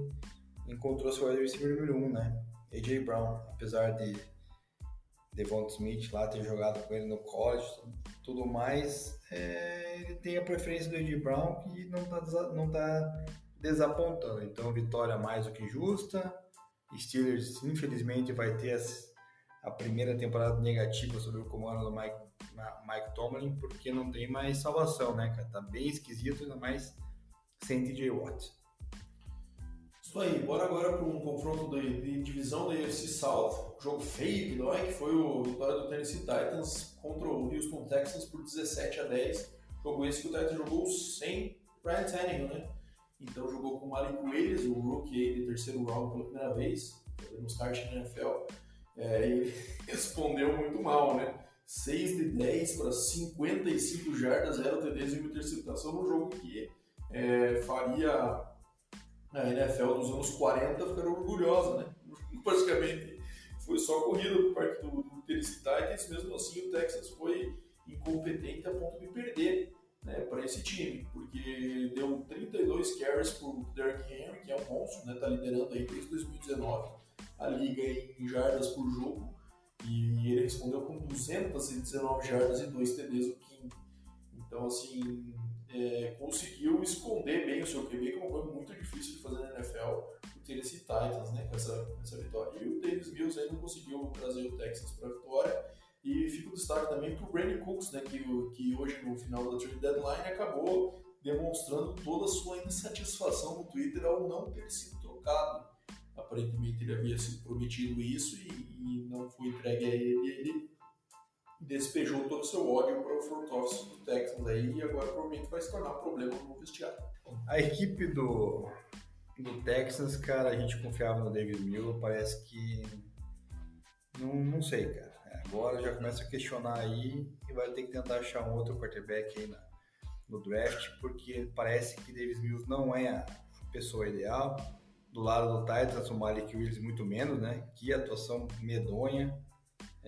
encontrou seu wide receiver número 1, um, né? AJ Brown, apesar de Devon Smith lá ter jogado com ele no college, tudo mais, é, ele tem a preferência do AJ Brown que não está não tá desapontando. Então, vitória mais do que justa, Steelers, infelizmente, vai ter a primeira temporada negativa sobre o comando do Mike, Mike Tomlin, porque não tem mais salvação, né? Tá bem esquisito, ainda mais sem TJ Watt. Isso aí, bora agora para um confronto de, divisão da UFC South, jogo feio que dói, que foi o vitória do Tennessee Titans contra o Houston Texans por 17 a 10. Jogo esse que o Titans jogou sem Ryan Tannehill, né? Então jogou com o Malik Willis, o rookie de terceiro round pela primeira vez, no start na NFL. É, ele respondeu muito mal, né? 6 de 10 para 55 jardas, 0 TDs e uma interceptação no jogo que é, faria a NFL dos anos 40 ficar orgulhosa, né? Basicamente foi só corrida por parte do, do Tennessee Titans, mesmo assim o Texas foi incompetente a ponto de perder né, para esse time, porque deu 32 carries por Derrick Henry, que é um monstro, né, tá liderando aí desde 2019, a liga em jardas por jogo e ele respondeu com 219 jardas e 2 TDs o King. Então, assim, é, conseguiu esconder bem o seu QB, que é uma coisa muito difícil de fazer na NFL, o Tennessee Titans, né, com essa, essa vitória. E o Davis Mills não conseguiu trazer o Texas para a vitória. E fica o destaque também para o Brandon Cooks, né, que, que hoje no final da trade deadline acabou demonstrando toda a sua insatisfação no Twitter ao não ter sido trocado. Aparentemente ele havia sido prometido isso e, e não foi entregue a ele. Ele despejou todo o seu ódio para o front office do Texans aí e agora provavelmente vai se tornar um problema no vestiário. A equipe do, do Texans, cara, a gente confiava no David Miller, parece que não, não sei, cara. Agora já começa a questionar aí e vai ter que tentar achar um outro quarterback aí na, no draft, porque parece que Davis Mills não é a pessoa ideal. Do lado do Titans, o Malik Willis muito menos, né? Que atuação medonha.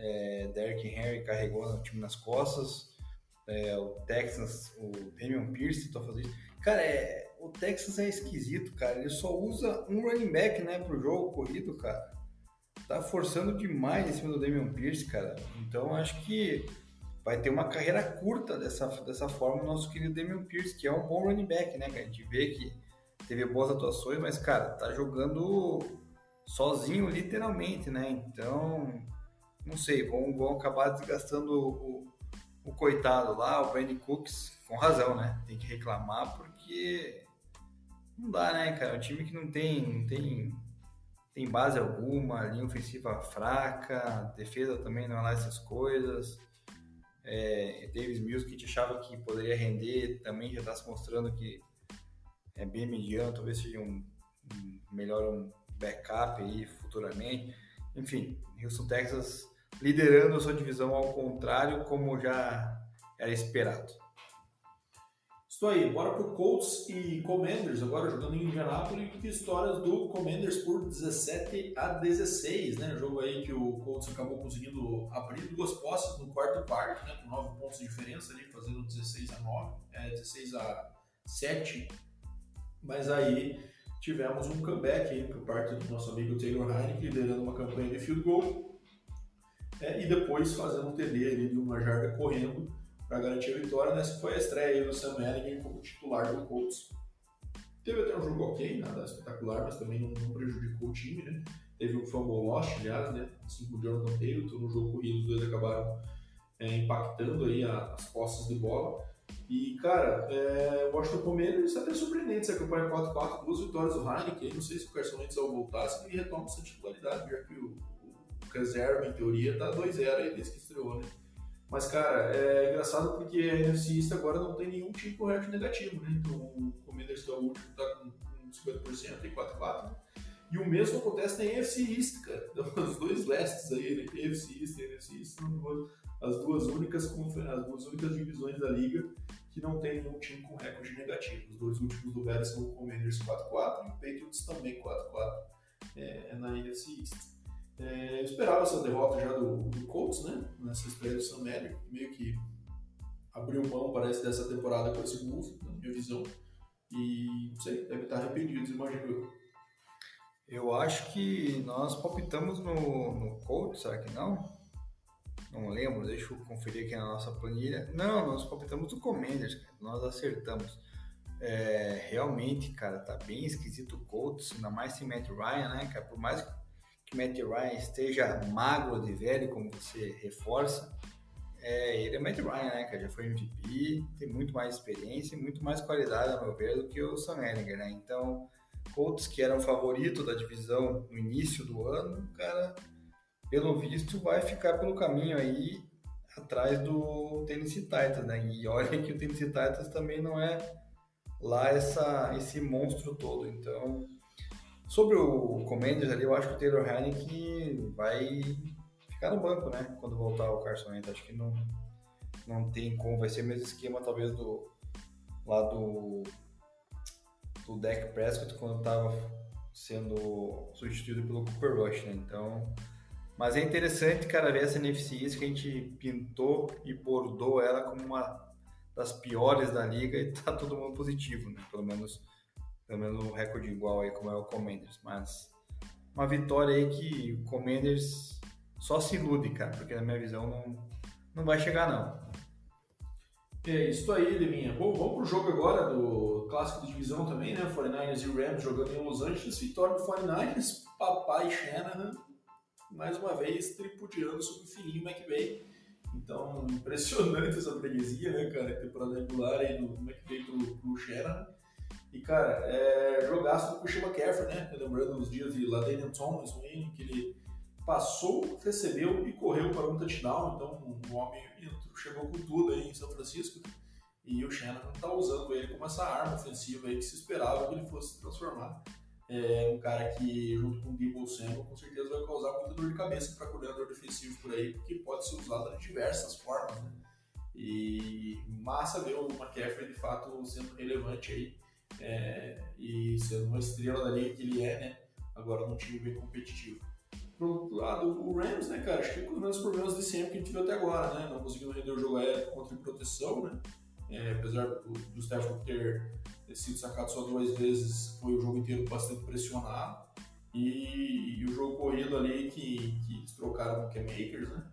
É, Derrick Henry carregou o time nas costas. É, o Texans, o Damian Pierce tá fazendo isso. Cara, é, o Texas é esquisito, cara. Ele só usa um running back, né, pro jogo corrido, cara. Tá forçando demais em cima do Damian Pierce, cara. Então acho que vai ter uma carreira curta dessa, dessa forma o nosso querido Damian Pierce, que é um bom running back, né? Que a gente vê que teve boas atuações, mas, cara, tá jogando sozinho, literalmente, né? Então, não sei, vão, vão acabar desgastando o, o, o coitado lá, o Brandon Cooks, com razão, né? Tem que reclamar porque não dá, né, cara? Um time que não tem, não tem, tem base alguma, linha ofensiva fraca, defesa também não é lá essas coisas é, Davis Mills, que a gente achava que poderia render, também já está se mostrando que é bem mediano, talvez seja um, um melhor um backup aí futuramente. Enfim, Houston, Texas liderando a sua divisão ao contrário, como já era esperado. Isso aí, bora pro Colts e Commanders, agora jogando em Indianapolis, histórias do Commanders por 17 a 16, né? Jogo aí que o Colts acabou conseguindo abrir duas posses no quarto quarto, né? Com 9 pontos de diferença ali, fazendo 16 a 9, é, 16 a 7. Mas aí tivemos um comeback aí por parte do nosso amigo Taylor Heineken, liderando uma campanha de field goal. É, e depois fazendo um TD ali de uma jarda correndo para garantir a vitória. Nessa foi a estreia do Sam Ellinger como titular do Colts. Teve até um jogo ok, nada espetacular, mas também não, não prejudicou o time, né? Teve um fumble lost, aliás, né? Assim como o Jonathan Taylor, então no jogo corrido os dois acabaram é, impactando aí as posses de bola. E, cara, é, o Commanders é até surpreendente essa campanha 4-4, duas vitórias do Heineken. Não sei se o Carson Wentz ao voltar, se ele retoma essa titularidade, já que o reserva, em teoria, tá 2-0 aí desde que estreou, né? Mas, cara, é engraçado porque a NFC agora não tem nenhum time com recorde negativo, né? Então, o Commanders, que é o último, tá com, 50%, tem 4-4. E o mesmo acontece na NFC East, cara. Então, os dois lestes aí, né? NFC East e NFC East são as duas únicas, as duas únicas divisões da liga que não tem nenhum time com recorde negativo. Os dois últimos lugares são o Commanders 4-4 e o Patriots também 4-4 é, é na NFC East. É, eu esperava essa derrota já do, do Colts, né? Nessa estreia do Sam Elliott, meio que abriu mão, parece, dessa temporada com esse move, na minha visão. E, não sei, deve estar arrependido, imagino eu. Eu acho que nós palpitamos no, no Colts, será que não? Não lembro, deixa eu conferir aqui na nossa planilha. Não, nós palpitamos no Commanders, nós acertamos. É, realmente, cara, tá bem esquisito o Colts, ainda mais sem Matt Ryan, né, cara? Por mais que que Matt Ryan esteja magro de velho, como você reforça, é, ele é Matt Ryan, né, cara? Já foi MVP, tem muito mais experiência e muito mais qualidade, a meu ver, do que o Sam Ellinger, né? Então, Colts, que era o favorito da divisão no início do ano, cara, pelo visto, vai ficar pelo caminho aí atrás do Tennessee Titans, né? E olha que o Tennessee Titans também não é lá essa, esse monstro todo, então Sobre o Commanders ali, eu acho que o Taylor Heineken vai ficar no banco, né? Quando voltar o Carson Wentz. Acho que não, não tem como. Vai ser o mesmo esquema, talvez, do lá do, do Prescott quando estava sendo substituído pelo Cooper Rush, né? Então, mas é interessante, cara, ver essa NFC que a gente pintou e bordou ela como uma das piores da liga e tá todo mundo positivo, né? Pelo menos pelo menos um recorde igual aí como é o Commanders, mas uma vitória aí que o Commanders só se ilude, cara, porque na minha visão não, não vai chegar não. É isso aí, Leminha. Bom, vamos pro jogo agora do clássico de divisão também, né? 49ers e Rams jogando em Los Angeles. Vitória do 49ers, papai Shanahan, mais uma vez tripudiando sobre o filhinho McVay. Então, impressionante essa freguesia, né, cara? Temporada regular aí do McVay pro, pro Shanahan. E, cara, é jogaço do Christian McCaffrey, né? Lembrando os dias de Ladanian Thomas, em que ele passou, recebeu e correu para um touchdown. Então, o homem chegou com tudo aí em São Francisco. E o Shannon está usando ele como essa arma ofensiva aí que se esperava que ele fosse transformar. É um cara que, junto com o Debo Samuel, com certeza vai causar muita dor de cabeça para coordenador defensivo por aí, porque pode ser usado de diversas formas, né? E massa ver o McCaffrey de fato sendo relevante aí é, e sendo uma estrela da liga que ele é, né? Agora num time bem competitivo. Pro outro lado, o Rams, né, cara, acho que com os mesmos problemas de sempre que a gente viu até agora, né? Não conseguindo render o jogo aéreo contra proteção, né? É, apesar do, do Stafford ter sido sacado só duas vezes, foi o jogo inteiro bastante pressionado. E, e o jogo corrido ali que, que eles trocaram o Makers, né?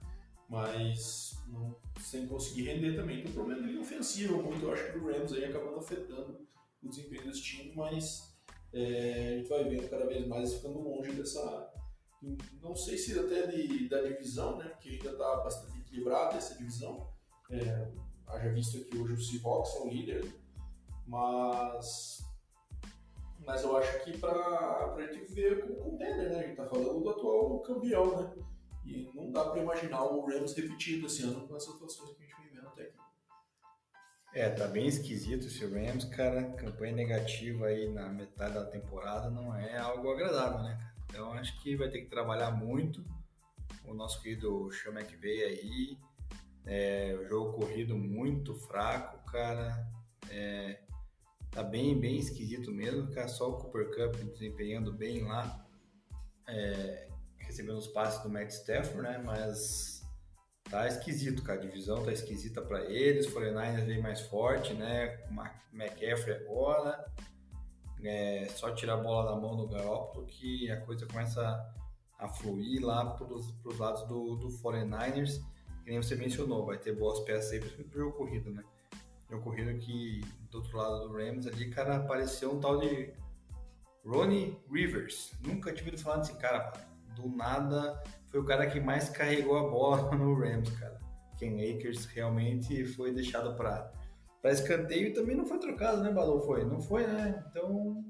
Mas não, sem conseguir render também. Tem um problema ali ofensivo muito, eu acho que o Rams aí acabando afetando o desempenho desse time, mas é, a gente vai vendo cada vez mais ficando longe dessa. Não sei se até de, da divisão, né? Porque ainda está bastante equilibrada essa divisão. É, haja visto que hoje o Seahawks é o líder, mas mas eu acho que para a gente ver como contender, né? A gente tá falando do atual campeão, né? E não dá para imaginar o Rams repetido esse ano com essas situações que É, tá bem esquisito esse Rams, cara. Campanha negativa aí na metade da temporada não é algo agradável, né? Então acho que vai ter que trabalhar muito. O nosso querido Sean McVay aí. É, o jogo corrido muito fraco, cara. É, tá bem, bem esquisito mesmo, cara. Só o Cooper Cup desempenhando bem lá. É, recebendo os passes do Matt Stafford, né? Mas tá esquisito, cara. A divisão tá esquisita para eles. 49ers vem mais forte, né? McCaffrey agora. É só tirar a bola da mão do Garoppolo que a coisa começa a, fluir lá pros, pros lados do, do 49ers. Que nem você mencionou, vai ter boas peças aí, pro jogo corrido, né? Jogo corrido que do outro lado do Rams ali, cara, apareceu um tal de Ronnie Rivers. Nunca tive ouvido falar desse cara, Do nada foi o cara que mais carregou a bola no Rams, cara. Ken Akers realmente foi deixado para para escanteio e também não foi trocado, né, Balou? Foi? Não foi, né? Então,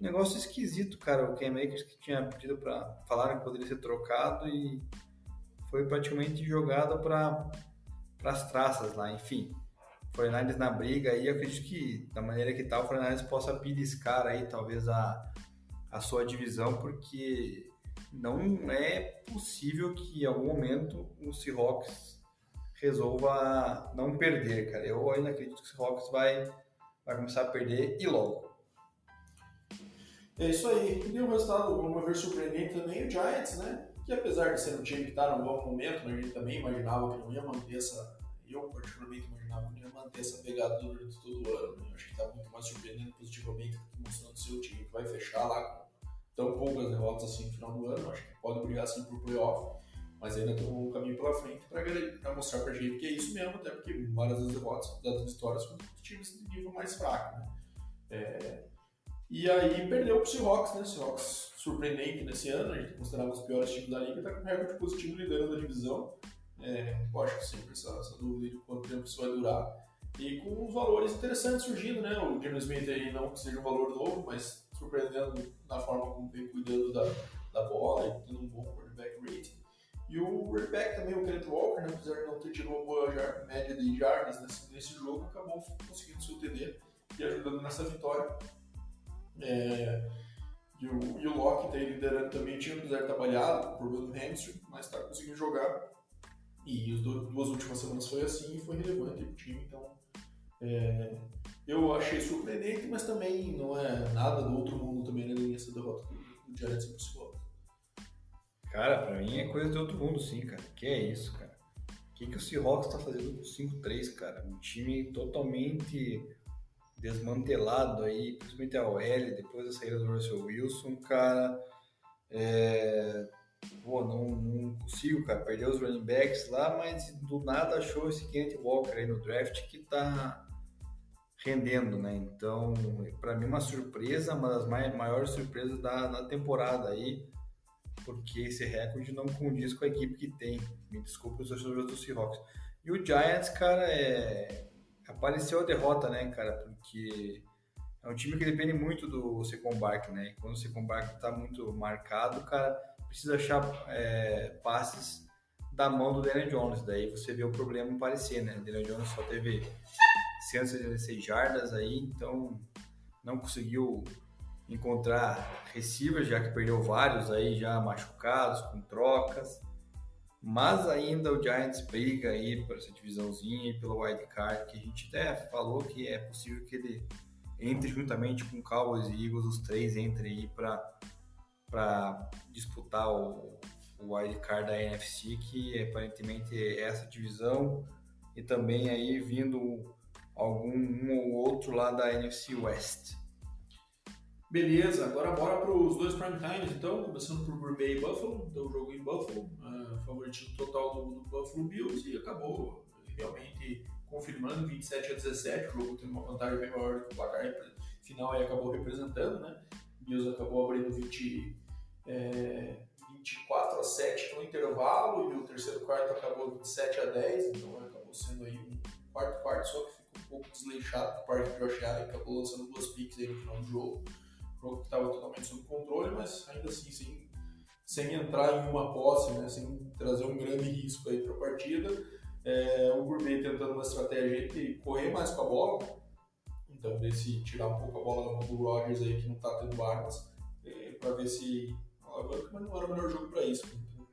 negócio esquisito, cara. O Ken Akers que tinha pedido para falar que poderia ser trocado e foi praticamente jogado para as traças lá, enfim. 49ers na briga eu acredito que da maneira que tá, o 49ers possa beliscar aí talvez a, a sua divisão, porque não é possível que em algum momento o Seahawks resolva não perder, cara. Eu ainda acredito que o Seahawks vai, vai começar a perder e logo. É isso aí. E um resultado, vamos ver, surpreendente também, o Giants, né? Que apesar de ser um time que está num bom momento, a gente também imaginava que não ia manter essa. Eu, particularmente, imaginava que não ia manter essa pegada durante todo o ano. Né? Acho que está muito mais surpreendendo positivamente mostrando o seu time, que vai fechar lá tão poucas derrotas assim no final do ano, acho que pode brigar assim por playoff, mas ainda tem um caminho pela frente para mostrar pra gente que é isso mesmo, até porque várias das derrotas, das vitórias com times de nível mais fraco, né? É, e aí perdeu pro Seahawks, né? Seahawks surpreendente nesse ano, a gente considerava os piores times da liga, tá com recorde positivo liderando a divisão. É, lógico, sempre essa, essa dúvida de quanto tempo isso vai durar. E com valores interessantes surgindo, né? O James Smith aí não que seja um valor novo, mas surpreendendo na forma como vem cuidando da, da bola e tendo um bom quarterback rating. E o quarterback também, o Kenneth Walker, né, apesar de não ter tido uma boa média de jardas nesse, nesse jogo, acabou conseguindo seu TD e ajudando nessa vitória. É, e, o, e o Locke está liderando também time, apesar de trabalhado problema do hamstring, mas está conseguindo jogar. E as duas últimas semanas foi assim e foi relevante para o time, então é, eu achei surpreendente, mas também não é nada do outro mundo também né, essa derrota do, do Giants pro Seahawks. Cara, pra mim é coisa de outro mundo sim, cara. Que é isso, cara. O que, que o Seahawks tá fazendo com 5-3, cara? Um time totalmente desmantelado aí, principalmente a OL, depois da saída do Russell Wilson, cara. É, pô, não, não consigo, cara. Perdeu os running backs lá, mas do nada achou esse Kenneth Walker aí no draft que tá rendendo, né? Então, para mim, uma surpresa, uma das maiores surpresas da, da temporada aí, porque esse recorde não condiz com a equipe que tem. Me desculpe os torcedores do Seahawks. E o Giants, cara, é... apareceu a derrota, né, cara? Porque é um time que depende muito do Secon Bark, né? E quando o Secon Bark tá muito marcado, cara, precisa achar é, passes da mão do Daniel Jones. Daí você vê o problema aparecer, né? O Daniel Jones só teve 166 jardas aí, então não conseguiu encontrar receivers, já que perdeu vários aí já machucados, com trocas. Mas ainda o Giants briga aí por essa divisãozinha e pelo wild card, que a gente até falou que é possível que ele entre juntamente com Cowboys e Eagles, os três entrem aí para disputar o, o wild card da NFC, que aparentemente é essa divisão, e também aí vindo algum um ou outro lá da NFC West. Beleza, agora bora para os dois prime times, então, começando por Green e Buffalo, então o jogo em Buffalo, uh, total do, do, Buffalo Bills e acabou realmente confirmando 27 a 17, o jogo tem uma vantagem bem maior do que o placar final aí acabou representando, né? Bills acabou abrindo 20, é, 24 a 7 no intervalo e o terceiro quarto acabou 27 a 10, então acabou sendo aí um quarto quarto só pouco desleixado por parte do Josh Allen, acabou lançando duas picks aí no final do jogo. O jogo que estava totalmente sob controle, mas ainda assim sem, sem entrar em uma posse, né, sem trazer um grande risco aí para a partida. É, o Gourmet tentando uma estratégia de correr mais com a bola, então ver se tirar um pouco a bola da mão do Rodgers aí que não está tendo armas, é, para ver se. Agora que não era o melhor jogo para isso,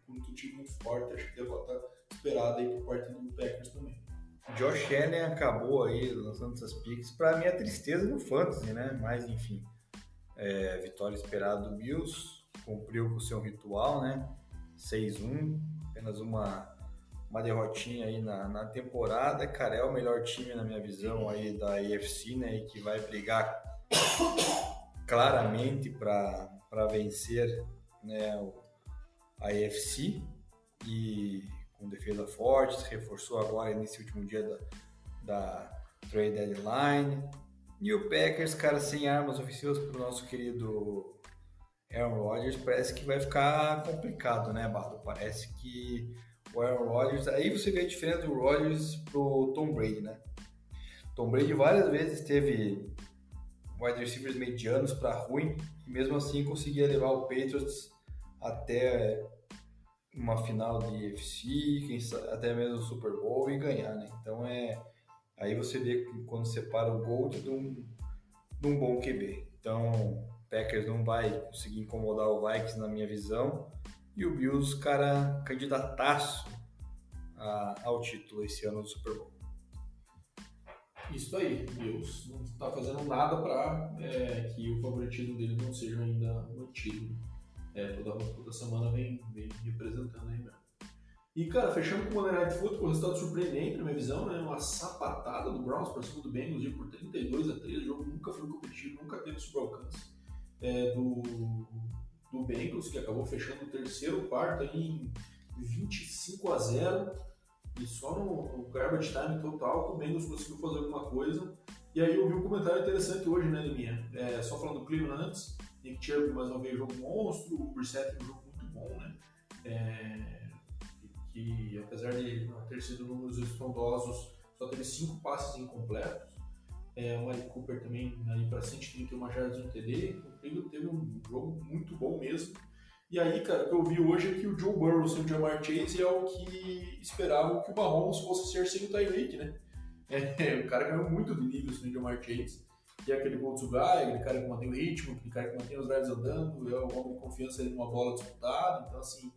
com um time muito forte, acho que deve estar esperado aí por parte do Packers também. Josh Allen acabou aí lançando essas picks. Para mim, tristeza no Fantasy, né? Mas, enfim, é, vitória esperada do Bills, cumpriu com o seu ritual, né? 6-1, apenas uma, uma derrotinha aí na, na temporada. Cara, é o melhor time, na minha visão, aí da AFC, né? E que vai brigar claramente para vencer né, a AFC. E com defesa forte, se reforçou agora nesse último dia da, da trade deadline. E o Packers, cara, sem armas ofensivas para o nosso querido Aaron Rodgers, parece que vai ficar complicado, né, Bardo? Parece que o Aaron Rodgers. Aí você vê a diferença do Rodgers pro Tom Brady, né? Tom Brady várias vezes teve wide receivers medianos para ruim e mesmo assim conseguia levar o Patriots até uma final de UFC, sabe, até mesmo o Super Bowl e ganhar, né? Então é aí você vê quando separa o Gold de um, de um bom QB. Então Packers não vai conseguir incomodar o Vikings na minha visão e o Bills, cara, candidataço a, ao título esse ano do Super Bowl. Isso aí, Bills não está fazendo nada para é, que o favoritismo dele não seja ainda mantido é, toda, toda semana vem, vem representando aí mesmo. E, cara, fechando com o Monday Night Football, resultado surpreendente na minha visão, né? Uma sapatada do Browns para cima do Bengals por 32 a 3. O jogo nunca foi competitivo, nunca teve super alcance é, do, do Bengals, que acabou fechando o terceiro quarto em 25 a 0. E só no, no garbage time total que o Bengals conseguiu fazer alguma coisa. E aí eu vi um comentário interessante hoje, né, Liminha? É, só falando do Cleveland antes. Nick Chubb mais uma vez jogo monstro, o Brissett um jogo muito bom, né? É, que apesar de não ter sido números estrondosos, só teve cinco passes incompletos. É, o Mike Cooper também aí para 131 jardas no TD. O teve um jogo muito bom mesmo. E aí, cara, o que eu vi hoje é que o Joe Burrow sem o Jamar Chase é o que esperavam que o Mahomes fosse ser sem o Tyreek, né? É, o cara ganhou muito de nível sem o Jamar Chase que é aquele go-to guy, aquele cara que mantém o ritmo, aquele cara que mantém os drives andando, é o homem de confiança numa bola disputada, então assim,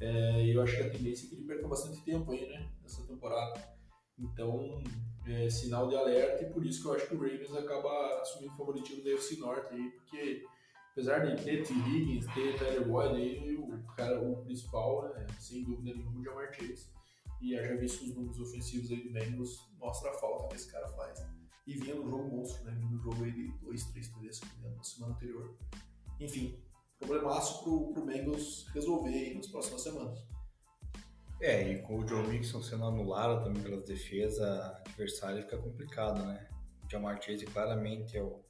é, eu acho que a tendência é que ele perca bastante tempo aí, né, nessa temporada. Então, é sinal de alerta e por isso que eu acho que o Ravens acaba assumindo o favoritismo da UFC Norte aí, porque apesar de ter T. Higgins, ter Tyler Boyd aí, o cara, o principal, é, sem dúvida nenhuma, o Jamar Chase. E já visto os números ofensivos aí do Bengals, mostra a falta que esse cara faz. Né? E vinha no jogo monstro, né? no jogo aí de 2, 3 TDs na semana anterior. Enfim, problemaço pro, pro Bengals resolver aí nas próximas semanas. É, e com o Joe Mixon sendo anulado também pela defesa adversária fica complicado, né? O Jamar Chase claramente é o,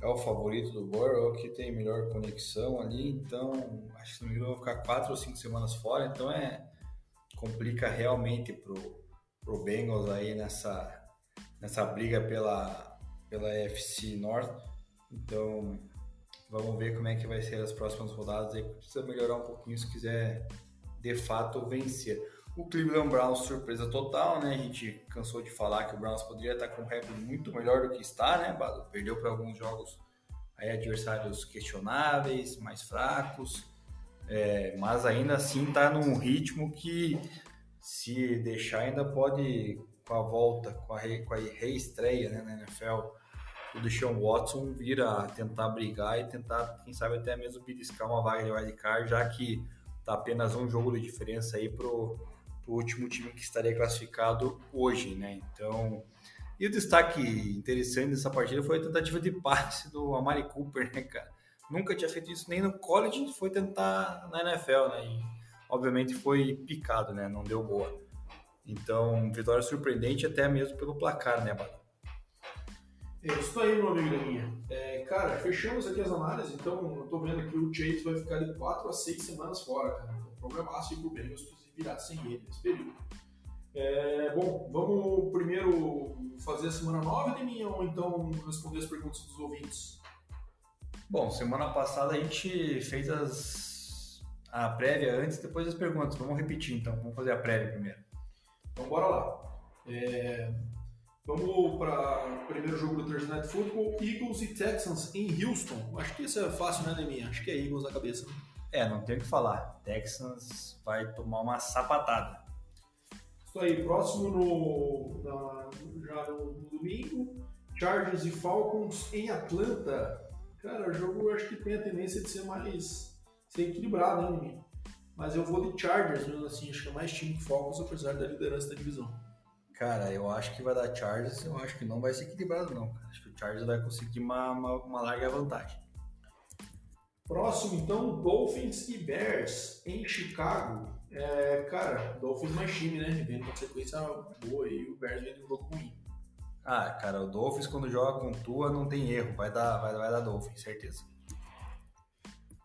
é o favorito do Burrow, que tem melhor conexão ali, então acho que me engano vai ficar quatro ou cinco semanas fora, então é complica realmente pro, pro Bengals aí nessa, nessa briga pela, pela FC North. Então vamos ver como é que vai ser as próximas rodadas aí, precisa melhorar um pouquinho se quiser de fato vencer. O Cleveland Browns, surpresa total, né? A gente cansou de falar que o Browns poderia estar com um recorde muito melhor do que está, né? Perdeu para alguns jogos aí adversários questionáveis, mais fracos, é, mas ainda assim está num ritmo que se deixar ainda pode com a volta, com a, re, com a reestreia né, na NFL, o Deshaun Watson vir a tentar brigar e tentar, quem sabe até mesmo beliscar uma vaga de wildcard, já que Tá apenas um jogo de diferença aí pro, pro último time que estaria classificado hoje, né? Então, e o destaque interessante dessa partida foi a tentativa de passe do Amari Cooper, né, cara? Nunca tinha feito isso nem no college, foi tentar na NFL, né? E, obviamente foi picado, né? Não deu boa. Então, vitória surpreendente até mesmo pelo placar, né, Bado? É isso aí, meu amigo da minha. É, cara, fechamos aqui as análises, então eu tô vendo que o Chase vai ficar de 4 a 6 semanas fora, cara. Então, problemaço e pro Bengals se virar sem ele nesse período. É, bom, vamos primeiro fazer a semana 9 de minha ou então responder as perguntas dos ouvintes? Bom, semana passada a gente fez as, a prévia antes depois das perguntas. Vamos repetir então, vamos fazer a prévia primeiro. Então bora lá. É, Vamos para o primeiro jogo do Thursday Night Football, Eagles e Texans em Houston. Acho que isso é fácil, né, Deminha? Acho que é Eagles na cabeça. Né? É, não tem o que falar. Texans vai tomar uma sapatada. Isso aí, próximo no, na, já no, no, domingo, Chargers e Falcons em Atlanta. Cara, o jogo acho que tem a tendência de ser mais ser equilibrado, né, Deminha? Mas eu vou de Chargers, mesmo assim, acho que é mais time que Falcons, apesar da liderança da divisão. Cara, eu acho que vai dar Chargers, eu acho que não vai ser equilibrado não. Acho que o Chargers vai conseguir uma, uma, uma larga vantagem. Próximo, então, Dolphins e Bears em Chicago. É, cara, Dolphins mais time, né? Vem uma sequência boa e o Bears vem de um jogo ruim. Ah, cara, o Dolphins quando joga com Tua não tem erro, vai dar, vai, vai dar Dolphins, certeza.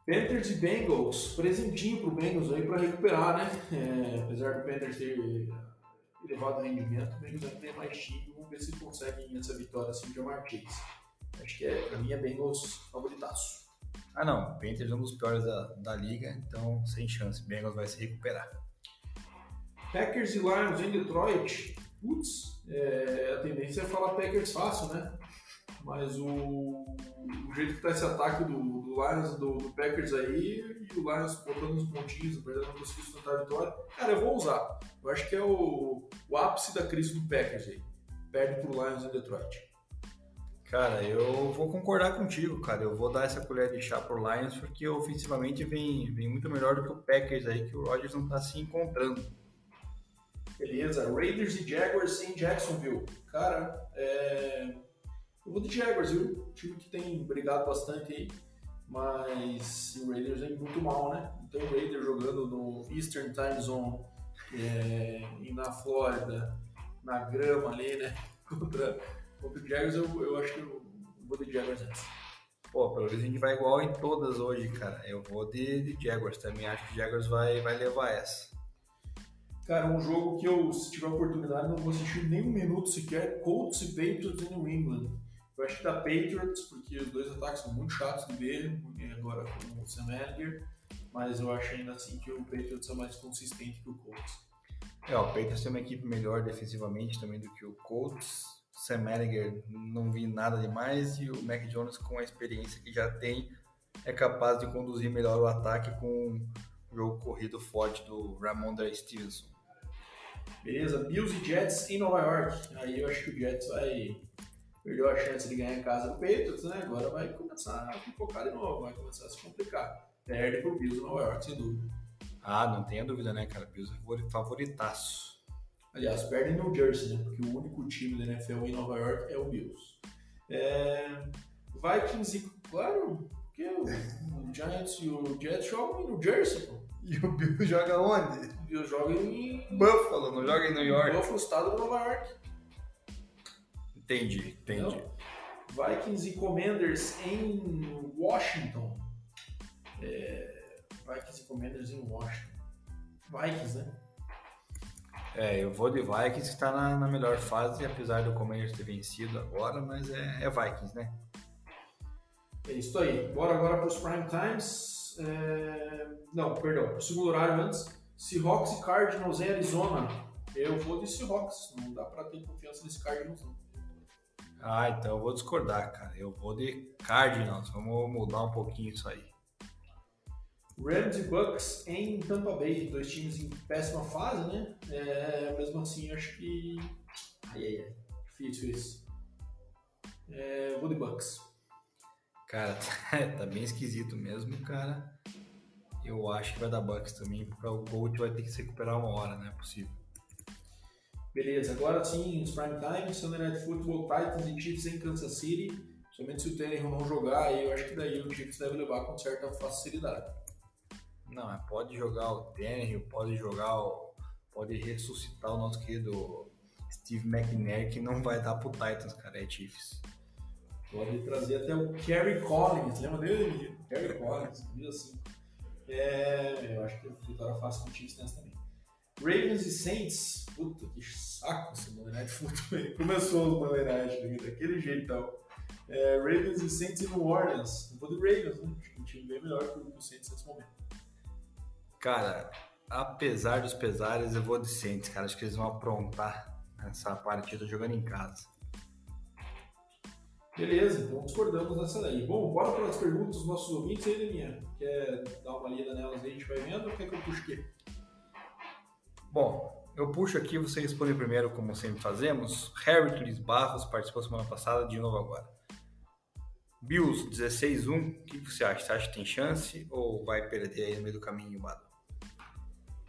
Panthers e Bengals, presentinho pro Bengals aí para recuperar, né? É, apesar do Panthers ter elevado rendimento, o Bengals ainda tem mais time, vamos ver se conseguem essa vitória assim de Jamar Chase. Acho que é, pra mim é Bengals favoritaço. Ah não, o Panthers é um dos piores da, da liga, então sem chance, Bengals vai se recuperar. Packers e Lions em Detroit, putz, é, a tendência é falar Packers fácil, né? Mas o, o jeito que tá esse ataque do, do Lions, do, do, Packers aí, e o Lions botando uns pontinhos, apesar de não conseguir sustentar a vitória, cara, eu vou usar. Eu acho que é o, o ápice da crise do Packers aí. Perde pro Lions em Detroit. Cara, eu vou concordar contigo, cara. Eu vou dar essa colher de chá pro Lions porque ofensivamente vem, vem muito melhor do que o Packers aí, que o Rodgers não tá se encontrando. Beleza, Raiders e Jaguars em Jacksonville. Cara, é eu vou de Jaguars, viu? Um time que tem brigado bastante aí, mas o Raiders é muito mal, né? Então o Raiders jogando no Eastern Time Zone é, e na Flórida, na grama ali, né? Contra, contra o Jaguars, eu, eu acho que eu vou de Jaguars antes. Pô, pelo menos a gente vai igual em todas hoje, cara. Eu vou de, de Jaguars também. Acho que o Jaguars vai, vai levar essa. Cara, um jogo que eu, se tiver oportunidade, não vou assistir nem um minuto sequer. Colts e Patriots em New England. Eu acho que da Patriots, porque os dois ataques são muito chatos de ver, agora com o Sam Ellinger, mas eu acho ainda assim que o Patriots é mais consistente que o Colts. É, o Patriots tem uma equipe melhor defensivamente também do que o Colts. Sam Ellinger não vi nada demais e o Mac Jones com a experiência que já tem é capaz de conduzir melhor o ataque com o jogo corrido forte do Ramondre Stevenson. Beleza, Bills e Jets em Nova York. Aí eu acho que o Jets vai perdeu a chance de ganhar em casa do Patriots, né? Agora vai começar a pipocar de novo, vai começar a se complicar. Perde pro Bills Nova York, sem dúvida. Ah, não tenha dúvida, né, cara? Bills é favoritaço. Aliás, perde no Jersey, né? Porque o único time da NFL em Nova York é o Bills. É... Vikings e... Claro, porque o o Giants e o Jets jogam em New Jersey, pô. E o Bill joga onde? O Bills joga em Buffalo, não joga em New York. Buffalo, estado de Nova York. Entendi, entendi. Entendeu? Vikings e Commanders em Washington. É, Vikings e Commanders em Washington. Vikings, né? É, eu vou de Vikings que está na, na melhor fase, apesar do Commanders ter vencido agora, mas é, é Vikings, né? É isso aí. Bora agora para os prime times. É, Não, perdão, o segundo horário antes. Seahawks e Cardinals em Arizona. Eu vou de Seahawks. Não dá para ter confiança nesse Cardinals, não. Ah, então eu vou discordar, cara. Eu vou de Cardinals. Vamos mudar um pouquinho isso aí. Rams e Bucks em Tampa Bay, dois times em péssima fase, né? É, mesmo assim, acho que. Ai, ai, ai. Difícil isso. É, vou de Bucks. Cara, tá bem esquisito mesmo, cara. Eu acho que vai dar Bucks também, porque o Gold vai ter que se recuperar uma hora, não é possível. Beleza, agora sim, os prime time, Sunday Night Football, Titans e Chiefs em Kansas City. Somente se o Tannehill não jogar, aí eu acho que daí o Chiefs deve levar com certa facilidade. Não, mas pode jogar o Tannehill, pode jogar o... Pode ressuscitar o nosso querido Steve McNair, que não vai dar pro Titans, cara, é Chiefs. Pode trazer até o Kerry Collins, lembra dele? Kerry Collins, viu assim. É, eu acho que a vitória fácil com o Chiefs nessa também. Ravens e Saints, puta que saco esse Monday Night Football. Começou o Monday Night né, daquele jeitão. É, Ravens e Saints e New Orleans. Eu vou de Ravens, né? Acho que um time bem melhor que o Saints nesse momento. Cara, apesar dos pesares, eu vou de Saints, cara. Acho que eles vão aprontar essa partida jogando em casa. Beleza, então discordamos nessa daí. Bom, bora para as perguntas dos nossos ouvintes aí, Leninha. Quer dar uma lida nelas aí, a gente vai vendo ou quer que eu puxe? Bom, eu puxo aqui, você responde primeiro, como sempre fazemos. Hercules Barros participou semana passada, de novo agora. Bills 16-1, o que você acha? Você acha que tem chance ou vai perder aí no meio do caminho, Bado?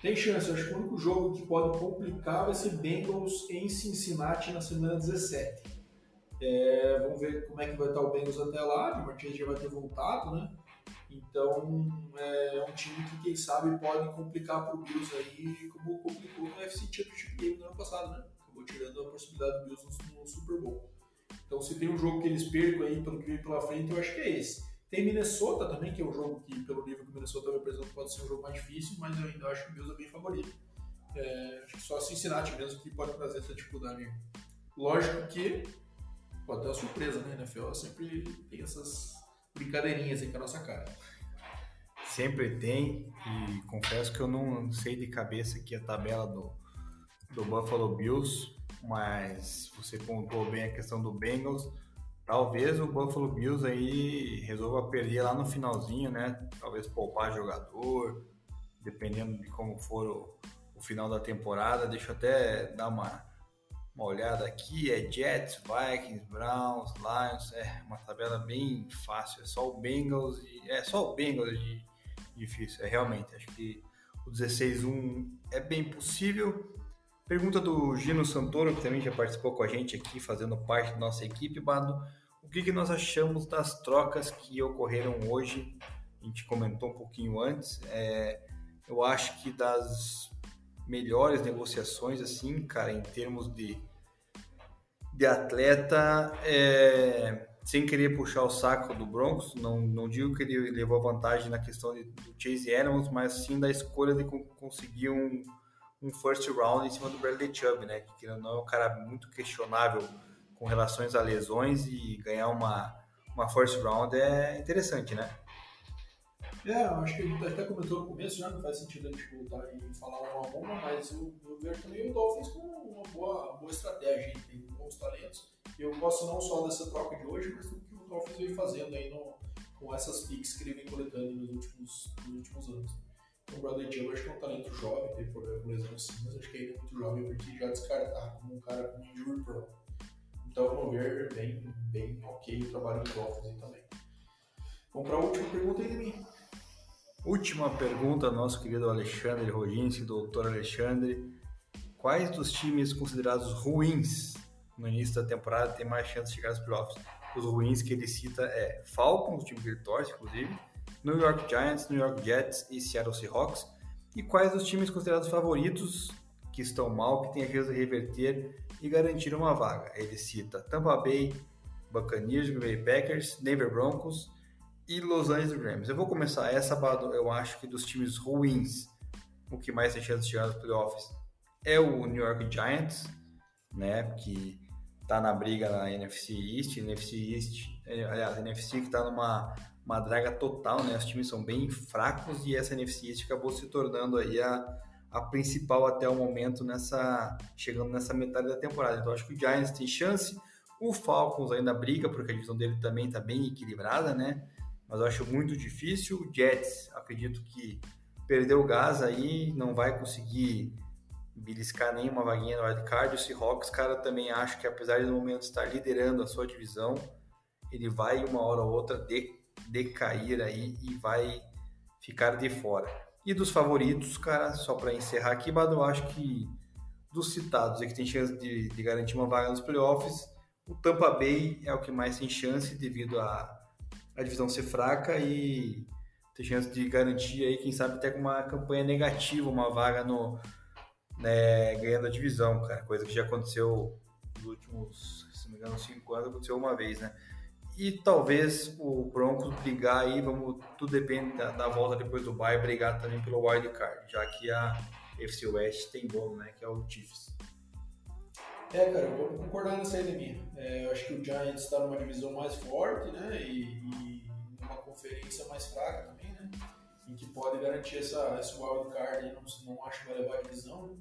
Tem chance, acho que o único jogo que pode complicar vai ser Bengals em Cincinnati na semana 17. É, vamos ver como é que vai estar o Bengals até lá, o Martinez já vai ter voltado, né? Então é um time que, quem sabe, pode complicar para o Bills aí, como complicou no UFC Championship Game no ano passado, né? Acabou tirando a possibilidade do Bills no, Super Bowl. Então, se tem um jogo que eles percam aí pelo que vem pela frente, eu acho que é esse. Tem Minnesota também, que é um jogo que, pelo nível que o Minnesota vai apresentar, pode ser um jogo mais difícil, mas eu ainda acho que o Bills é bem favorito. É, acho que só Cincinnati mesmo que pode trazer essa dificuldade. Lógico que pode ter uma surpresa, né? A NFL sempre tem essas brincadeirinhas aí com a nossa cara. Sempre tem, e confesso que eu não sei de cabeça aqui a tabela do, do Buffalo Bills, mas você pontuou bem a questão do Bengals. Talvez o Buffalo Bills aí resolva perder lá no finalzinho, né? Talvez poupar jogador, dependendo de como for o, o final da temporada. Deixa eu até dar uma, uma olhada aqui. É Jets, Vikings, Browns, Lions. É uma tabela bem fácil. É só o Bengals e é só o Bengals de difícil. É realmente. Acho que o 16-1 é bem possível. Pergunta do Gino Santoro, que também já participou com a gente aqui, fazendo parte da nossa equipe, Bado. O que, que nós achamos das trocas que ocorreram hoje? A gente comentou um pouquinho antes. É, eu acho que das melhores negociações, assim, cara, em termos de, de atleta, é, sem querer puxar o saco do Broncos, não, não digo que ele levou vantagem na questão de, do Chase Edmonds, mas sim da escolha de co- conseguir um, um first round em cima do Bradley Chubb, né? Que não é um cara muito questionável com relações a lesões e ganhar uma, uma first round é interessante, né? É, acho que a até comentou no começo, já não faz sentido a gente voltar e falar uma a uma, mas eu, eu vejo também o Dolphins com uma boa, boa estratégia, tem bons talentos. Eu gosto não só dessa troca de hoje, mas do que o Dolphins vem fazendo aí no, com essas picks que ele vem coletando nos últimos, nos últimos anos. Então, o Bradley Chubb acho que é um talento jovem, tem problema com lesão sim, mas acho que ainda é muito jovem para já descartar como um cara com injury prone. Então, vamos ver, bem, bem ok o trabalho do Dolphins aí também. Vamos para a última pergunta aí de mim. Última pergunta, nosso querido Alexandre Roginski, doutor Alexandre. Quais dos times considerados ruins no início da temporada têm mais chance de chegar aos playoffs? Os ruins que ele cita é Falcons, time que ele torce, inclusive, New York Giants, New York Jets e Seattle Seahawks. E quais os times considerados favoritos que estão mal, que têm a chance de reverter e garantir uma vaga. Ele cita Tampa Bay, Buccaneers, Green Bay Packers, Denver Broncos e Los Angeles Rams. Eu vou começar essa, eu acho que dos times ruins, o que mais tem chance de chegar nos playoffs é o New York Giants, né, que tá na briga na NFC East, NFC East, é, aliás, NFC que está numa uma draga total, né? Os times são bem fracos e essa NFC East acabou se tornando aí a, a principal até o momento nessa chegando nessa metade da temporada. Então acho que o Giants tem chance, o Falcons ainda briga porque a divisão dele também está bem equilibrada, né? Mas eu acho muito difícil. O Jets, acredito que perdeu o gás aí, não vai conseguir beliscar nenhuma vaguinha no wildcard. O Seahawks, cara, também acho que apesar de no momento estar liderando a sua divisão, ele vai uma hora ou outra de, decair aí e vai ficar de fora. E dos favoritos, cara, só para encerrar aqui, mas eu acho que dos citados, é que tem chance de, de, garantir uma vaga nos playoffs, o Tampa Bay é o que mais tem chance devido a a divisão ser fraca e ter chance de garantir aí, quem sabe até com uma campanha negativa, uma vaga no, né, ganhando a divisão, cara. Coisa que já aconteceu nos últimos, se não me engano, cinco anos, aconteceu uma vez, né? E talvez o Broncos brigar aí, vamos, tudo depende da, da volta depois do bye, brigar também pelo wild card, já que a FC West tem dono, né, que é o Chiefs. É, cara, eu vou concordar nessa aí minha. É, eu acho que o Giants está numa divisão mais forte, né, e, e numa conferência mais fraca também, né, em que pode garantir essa, esse wild card, não, não acho que vai levar a divisão, né,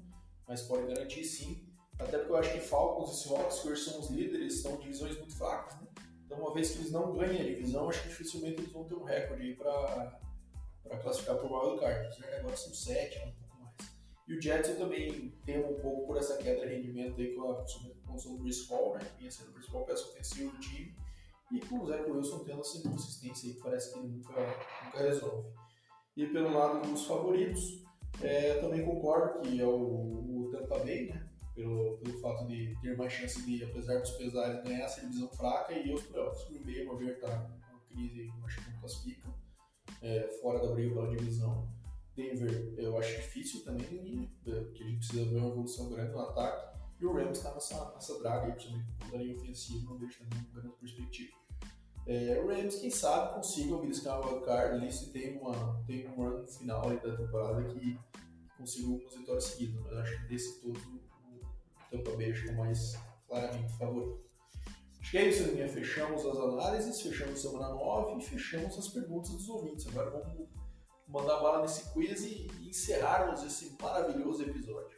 mas pode garantir sim. Até porque eu acho que Falcons e Seahawks, que hoje são os líderes, são divisões muito fracas, né? Então, uma vez que eles não ganhem a divisão, acho que dificilmente eles vão ter um recorde aí para classificar para o wild card. Né? Agora são sete? E o Jets eu também temo um pouco por essa queda de rendimento aí com a condição do Chris Paul, né? Vinha sendo o principal peça ofensiva do time. E com o Zach Wilson tendo essa inconsistência aí que parece que ele nunca, nunca resolve. E pelo lado dos favoritos, é, também concordo que é o, o Tampa Bay, né? Pelo, pelo fato de ter mais chance de, apesar dos pesares, ganhar essa divisão fraca e os playoffs. Green Bay, ao ver, tá uma crise, acho que não classifica, é, fora da briga pela divisão. Denver, eu acho difícil também, é, que a gente precisa ver uma evolução grande no ataque. E o Rams está nessa, nessa draga aí, principalmente com a linha ofensiva, não deixa também uma grande perspectiva. É, o Rams, quem sabe, consiga beliscar o wildcard ali se tem, uma, tem um run final da temporada que consiga algumas vitórias seguidas, mas acho que desse todo o Tampa Bay acho que é mais claramente favorito. Acho que é isso, Linha. Fechamos as análises, fechamos semana 9 e fechamos as perguntas dos ouvintes. Agora vamos mandar bala nesse quiz e encerrarmos esse maravilhoso episódio.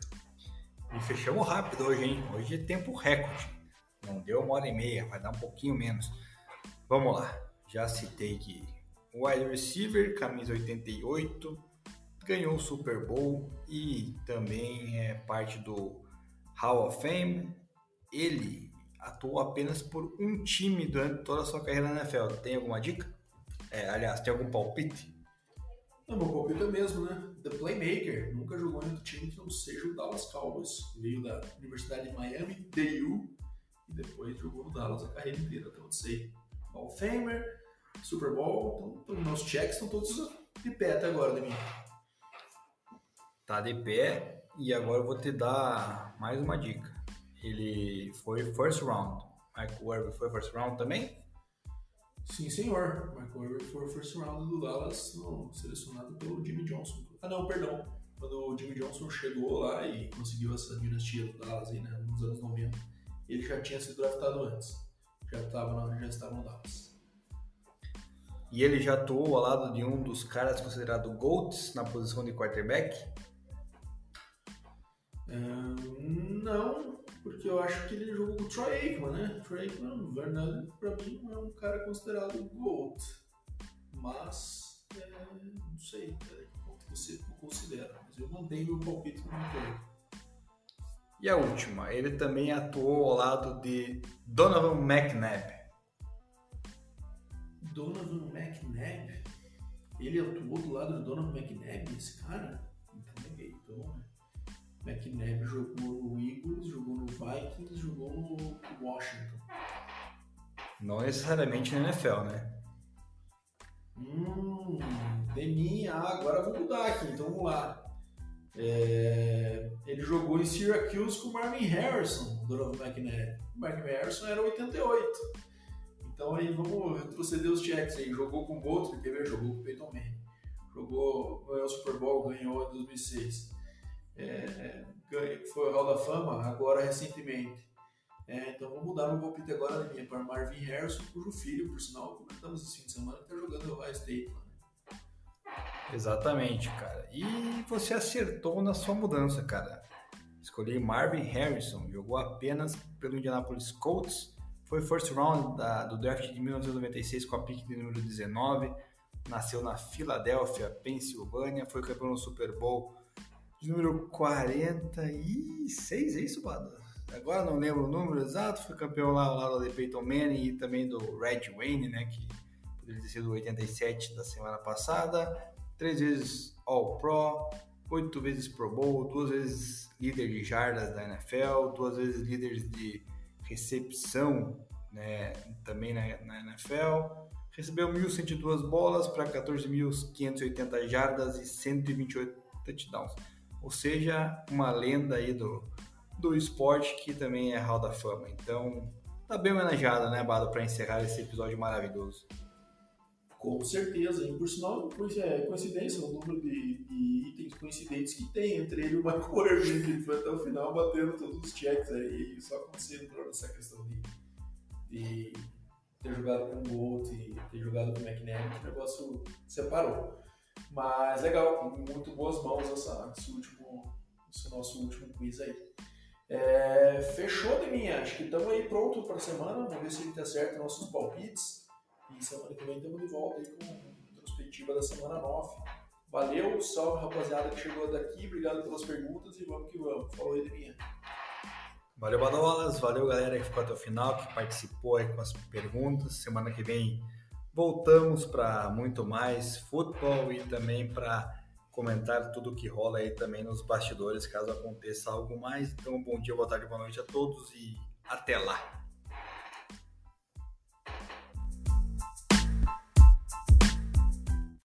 E fechamos rápido hoje, hein? Hoje é tempo recorde. Não deu uma hora e meia, vai dar um pouquinho menos. Vamos lá. Já citei que wide receiver, camisa 88, ganhou o Super Bowl e também é parte do Hall of Fame. Ele atuou apenas por um time durante toda a sua carreira na NFL. Tem alguma dica? É, aliás, tem algum palpite? Não, meu palpite é mesmo, né? The Playmaker. Nunca jogou em outro time que não seja o Dallas Cowboys. Veio da Universidade de Miami, DU, e depois jogou no Dallas a carreira inteira, até onde sei. Hall of Famer, Super Bowl. Então, meus checks estão todos de pé até agora, Demi tá de pé e agora eu vou te dar mais uma dica. Ele foi first round. Michael Irvin foi first round também? Sim, senhor. Michael Irvin foi first round do Dallas, no, selecionado pelo Jimmy Johnson. Ah, não, perdão. Quando o Jimmy Johnson chegou lá e conseguiu essa dinastia do Dallas aí, né, nos anos 90, ele já tinha sido draftado antes. Já, tava, já estava no Dallas. E ele já atuou ao lado de um dos caras considerado GOATs na posição de quarterback? não, porque eu acho que ele jogou com o Troy Aikman, né? Troy Aikman, verdade, pra mim não é um cara considerado GOAT. Mas, é, não sei até que ponto você considera. Mas eu mandei meu palpite no meu E a última, ele também atuou ao lado de Donovan McNabb. Donovan McNabb? Ele atuou do lado do Donovan McNabb, esse cara? Então, é então? McNabb jogou no Eagles, jogou no Vikings, jogou no Washington. Não necessariamente na NFL, né? Hum, Demi, ah, agora vou mudar aqui, então vamos lá. É, ele jogou em Syracuse com o Marvin Harrison, do Donovan McNabb. O Marvin Harrison era 88. Então aí vamos retroceder os checks aí. Jogou com o Bolton, ver? Jogou com o Peyton Manning. Jogou, ganhou o Super Bowl, ganhou em 2006. É, foi o Hall da Fama agora recentemente. É, então vou mudar meu palpite agora da minha para Marvin Harrison, cujo filho, por sinal, comentamos esse fim de semana, está jogando Ohio State. Né? Exatamente, cara. E você acertou na sua mudança, cara. Escolhi Marvin Harrison, jogou apenas pelo Indianapolis Colts, foi first round da, do draft de 1996 com a pick de número 19, nasceu na Filadélfia, Pensilvânia, foi campeão no Super Bowl de número 46, é isso, Bada? Agora não lembro o número exato, foi campeão lá ao lado de Peyton Manning e também do Red Wayne, né, que poderia ter sido 87 da semana passada três vezes All-Pro, oito vezes Pro Bowl, duas vezes líder de jardas da NFL, duas vezes líder de recepção né, também na, na NFL. Recebeu 1.102 bolas para 14.580 jardas e 128 touchdowns. Ou seja, uma lenda aí do, do esporte que também é Hall da Fama. Então, tá bem homenageado, né, Bado, para encerrar esse episódio maravilhoso. Com certeza, e por sinal, é coincidência o número de, de, itens coincidentes que tem entre ele e o Michael Irving, que foi até o final batendo todos os checks aí, só acontecendo por essa questão de, de ter jogado com o Bolt e ter jogado com o que o negócio separou. Mas legal, muito boas mãos essa, esse, último, esse nosso último quiz aí. É, fechou de mim, acho que estamos aí pronto para a semana, vamos ver se ele tá certo nossos palpites. E semana que vem estamos de volta aí com a retrospectiva da semana 9. Valeu, salve rapaziada que chegou daqui, obrigado pelas perguntas e vamos que vamos. Falou aí, Deminha. Valeu, Badolas, valeu galera que ficou até o final, que participou aí com as perguntas. Semana que vem voltamos para muito mais futebol e também para comentar tudo que rola aí também nos bastidores, caso aconteça algo mais. Então, bom dia, boa tarde, boa noite a todos e até lá!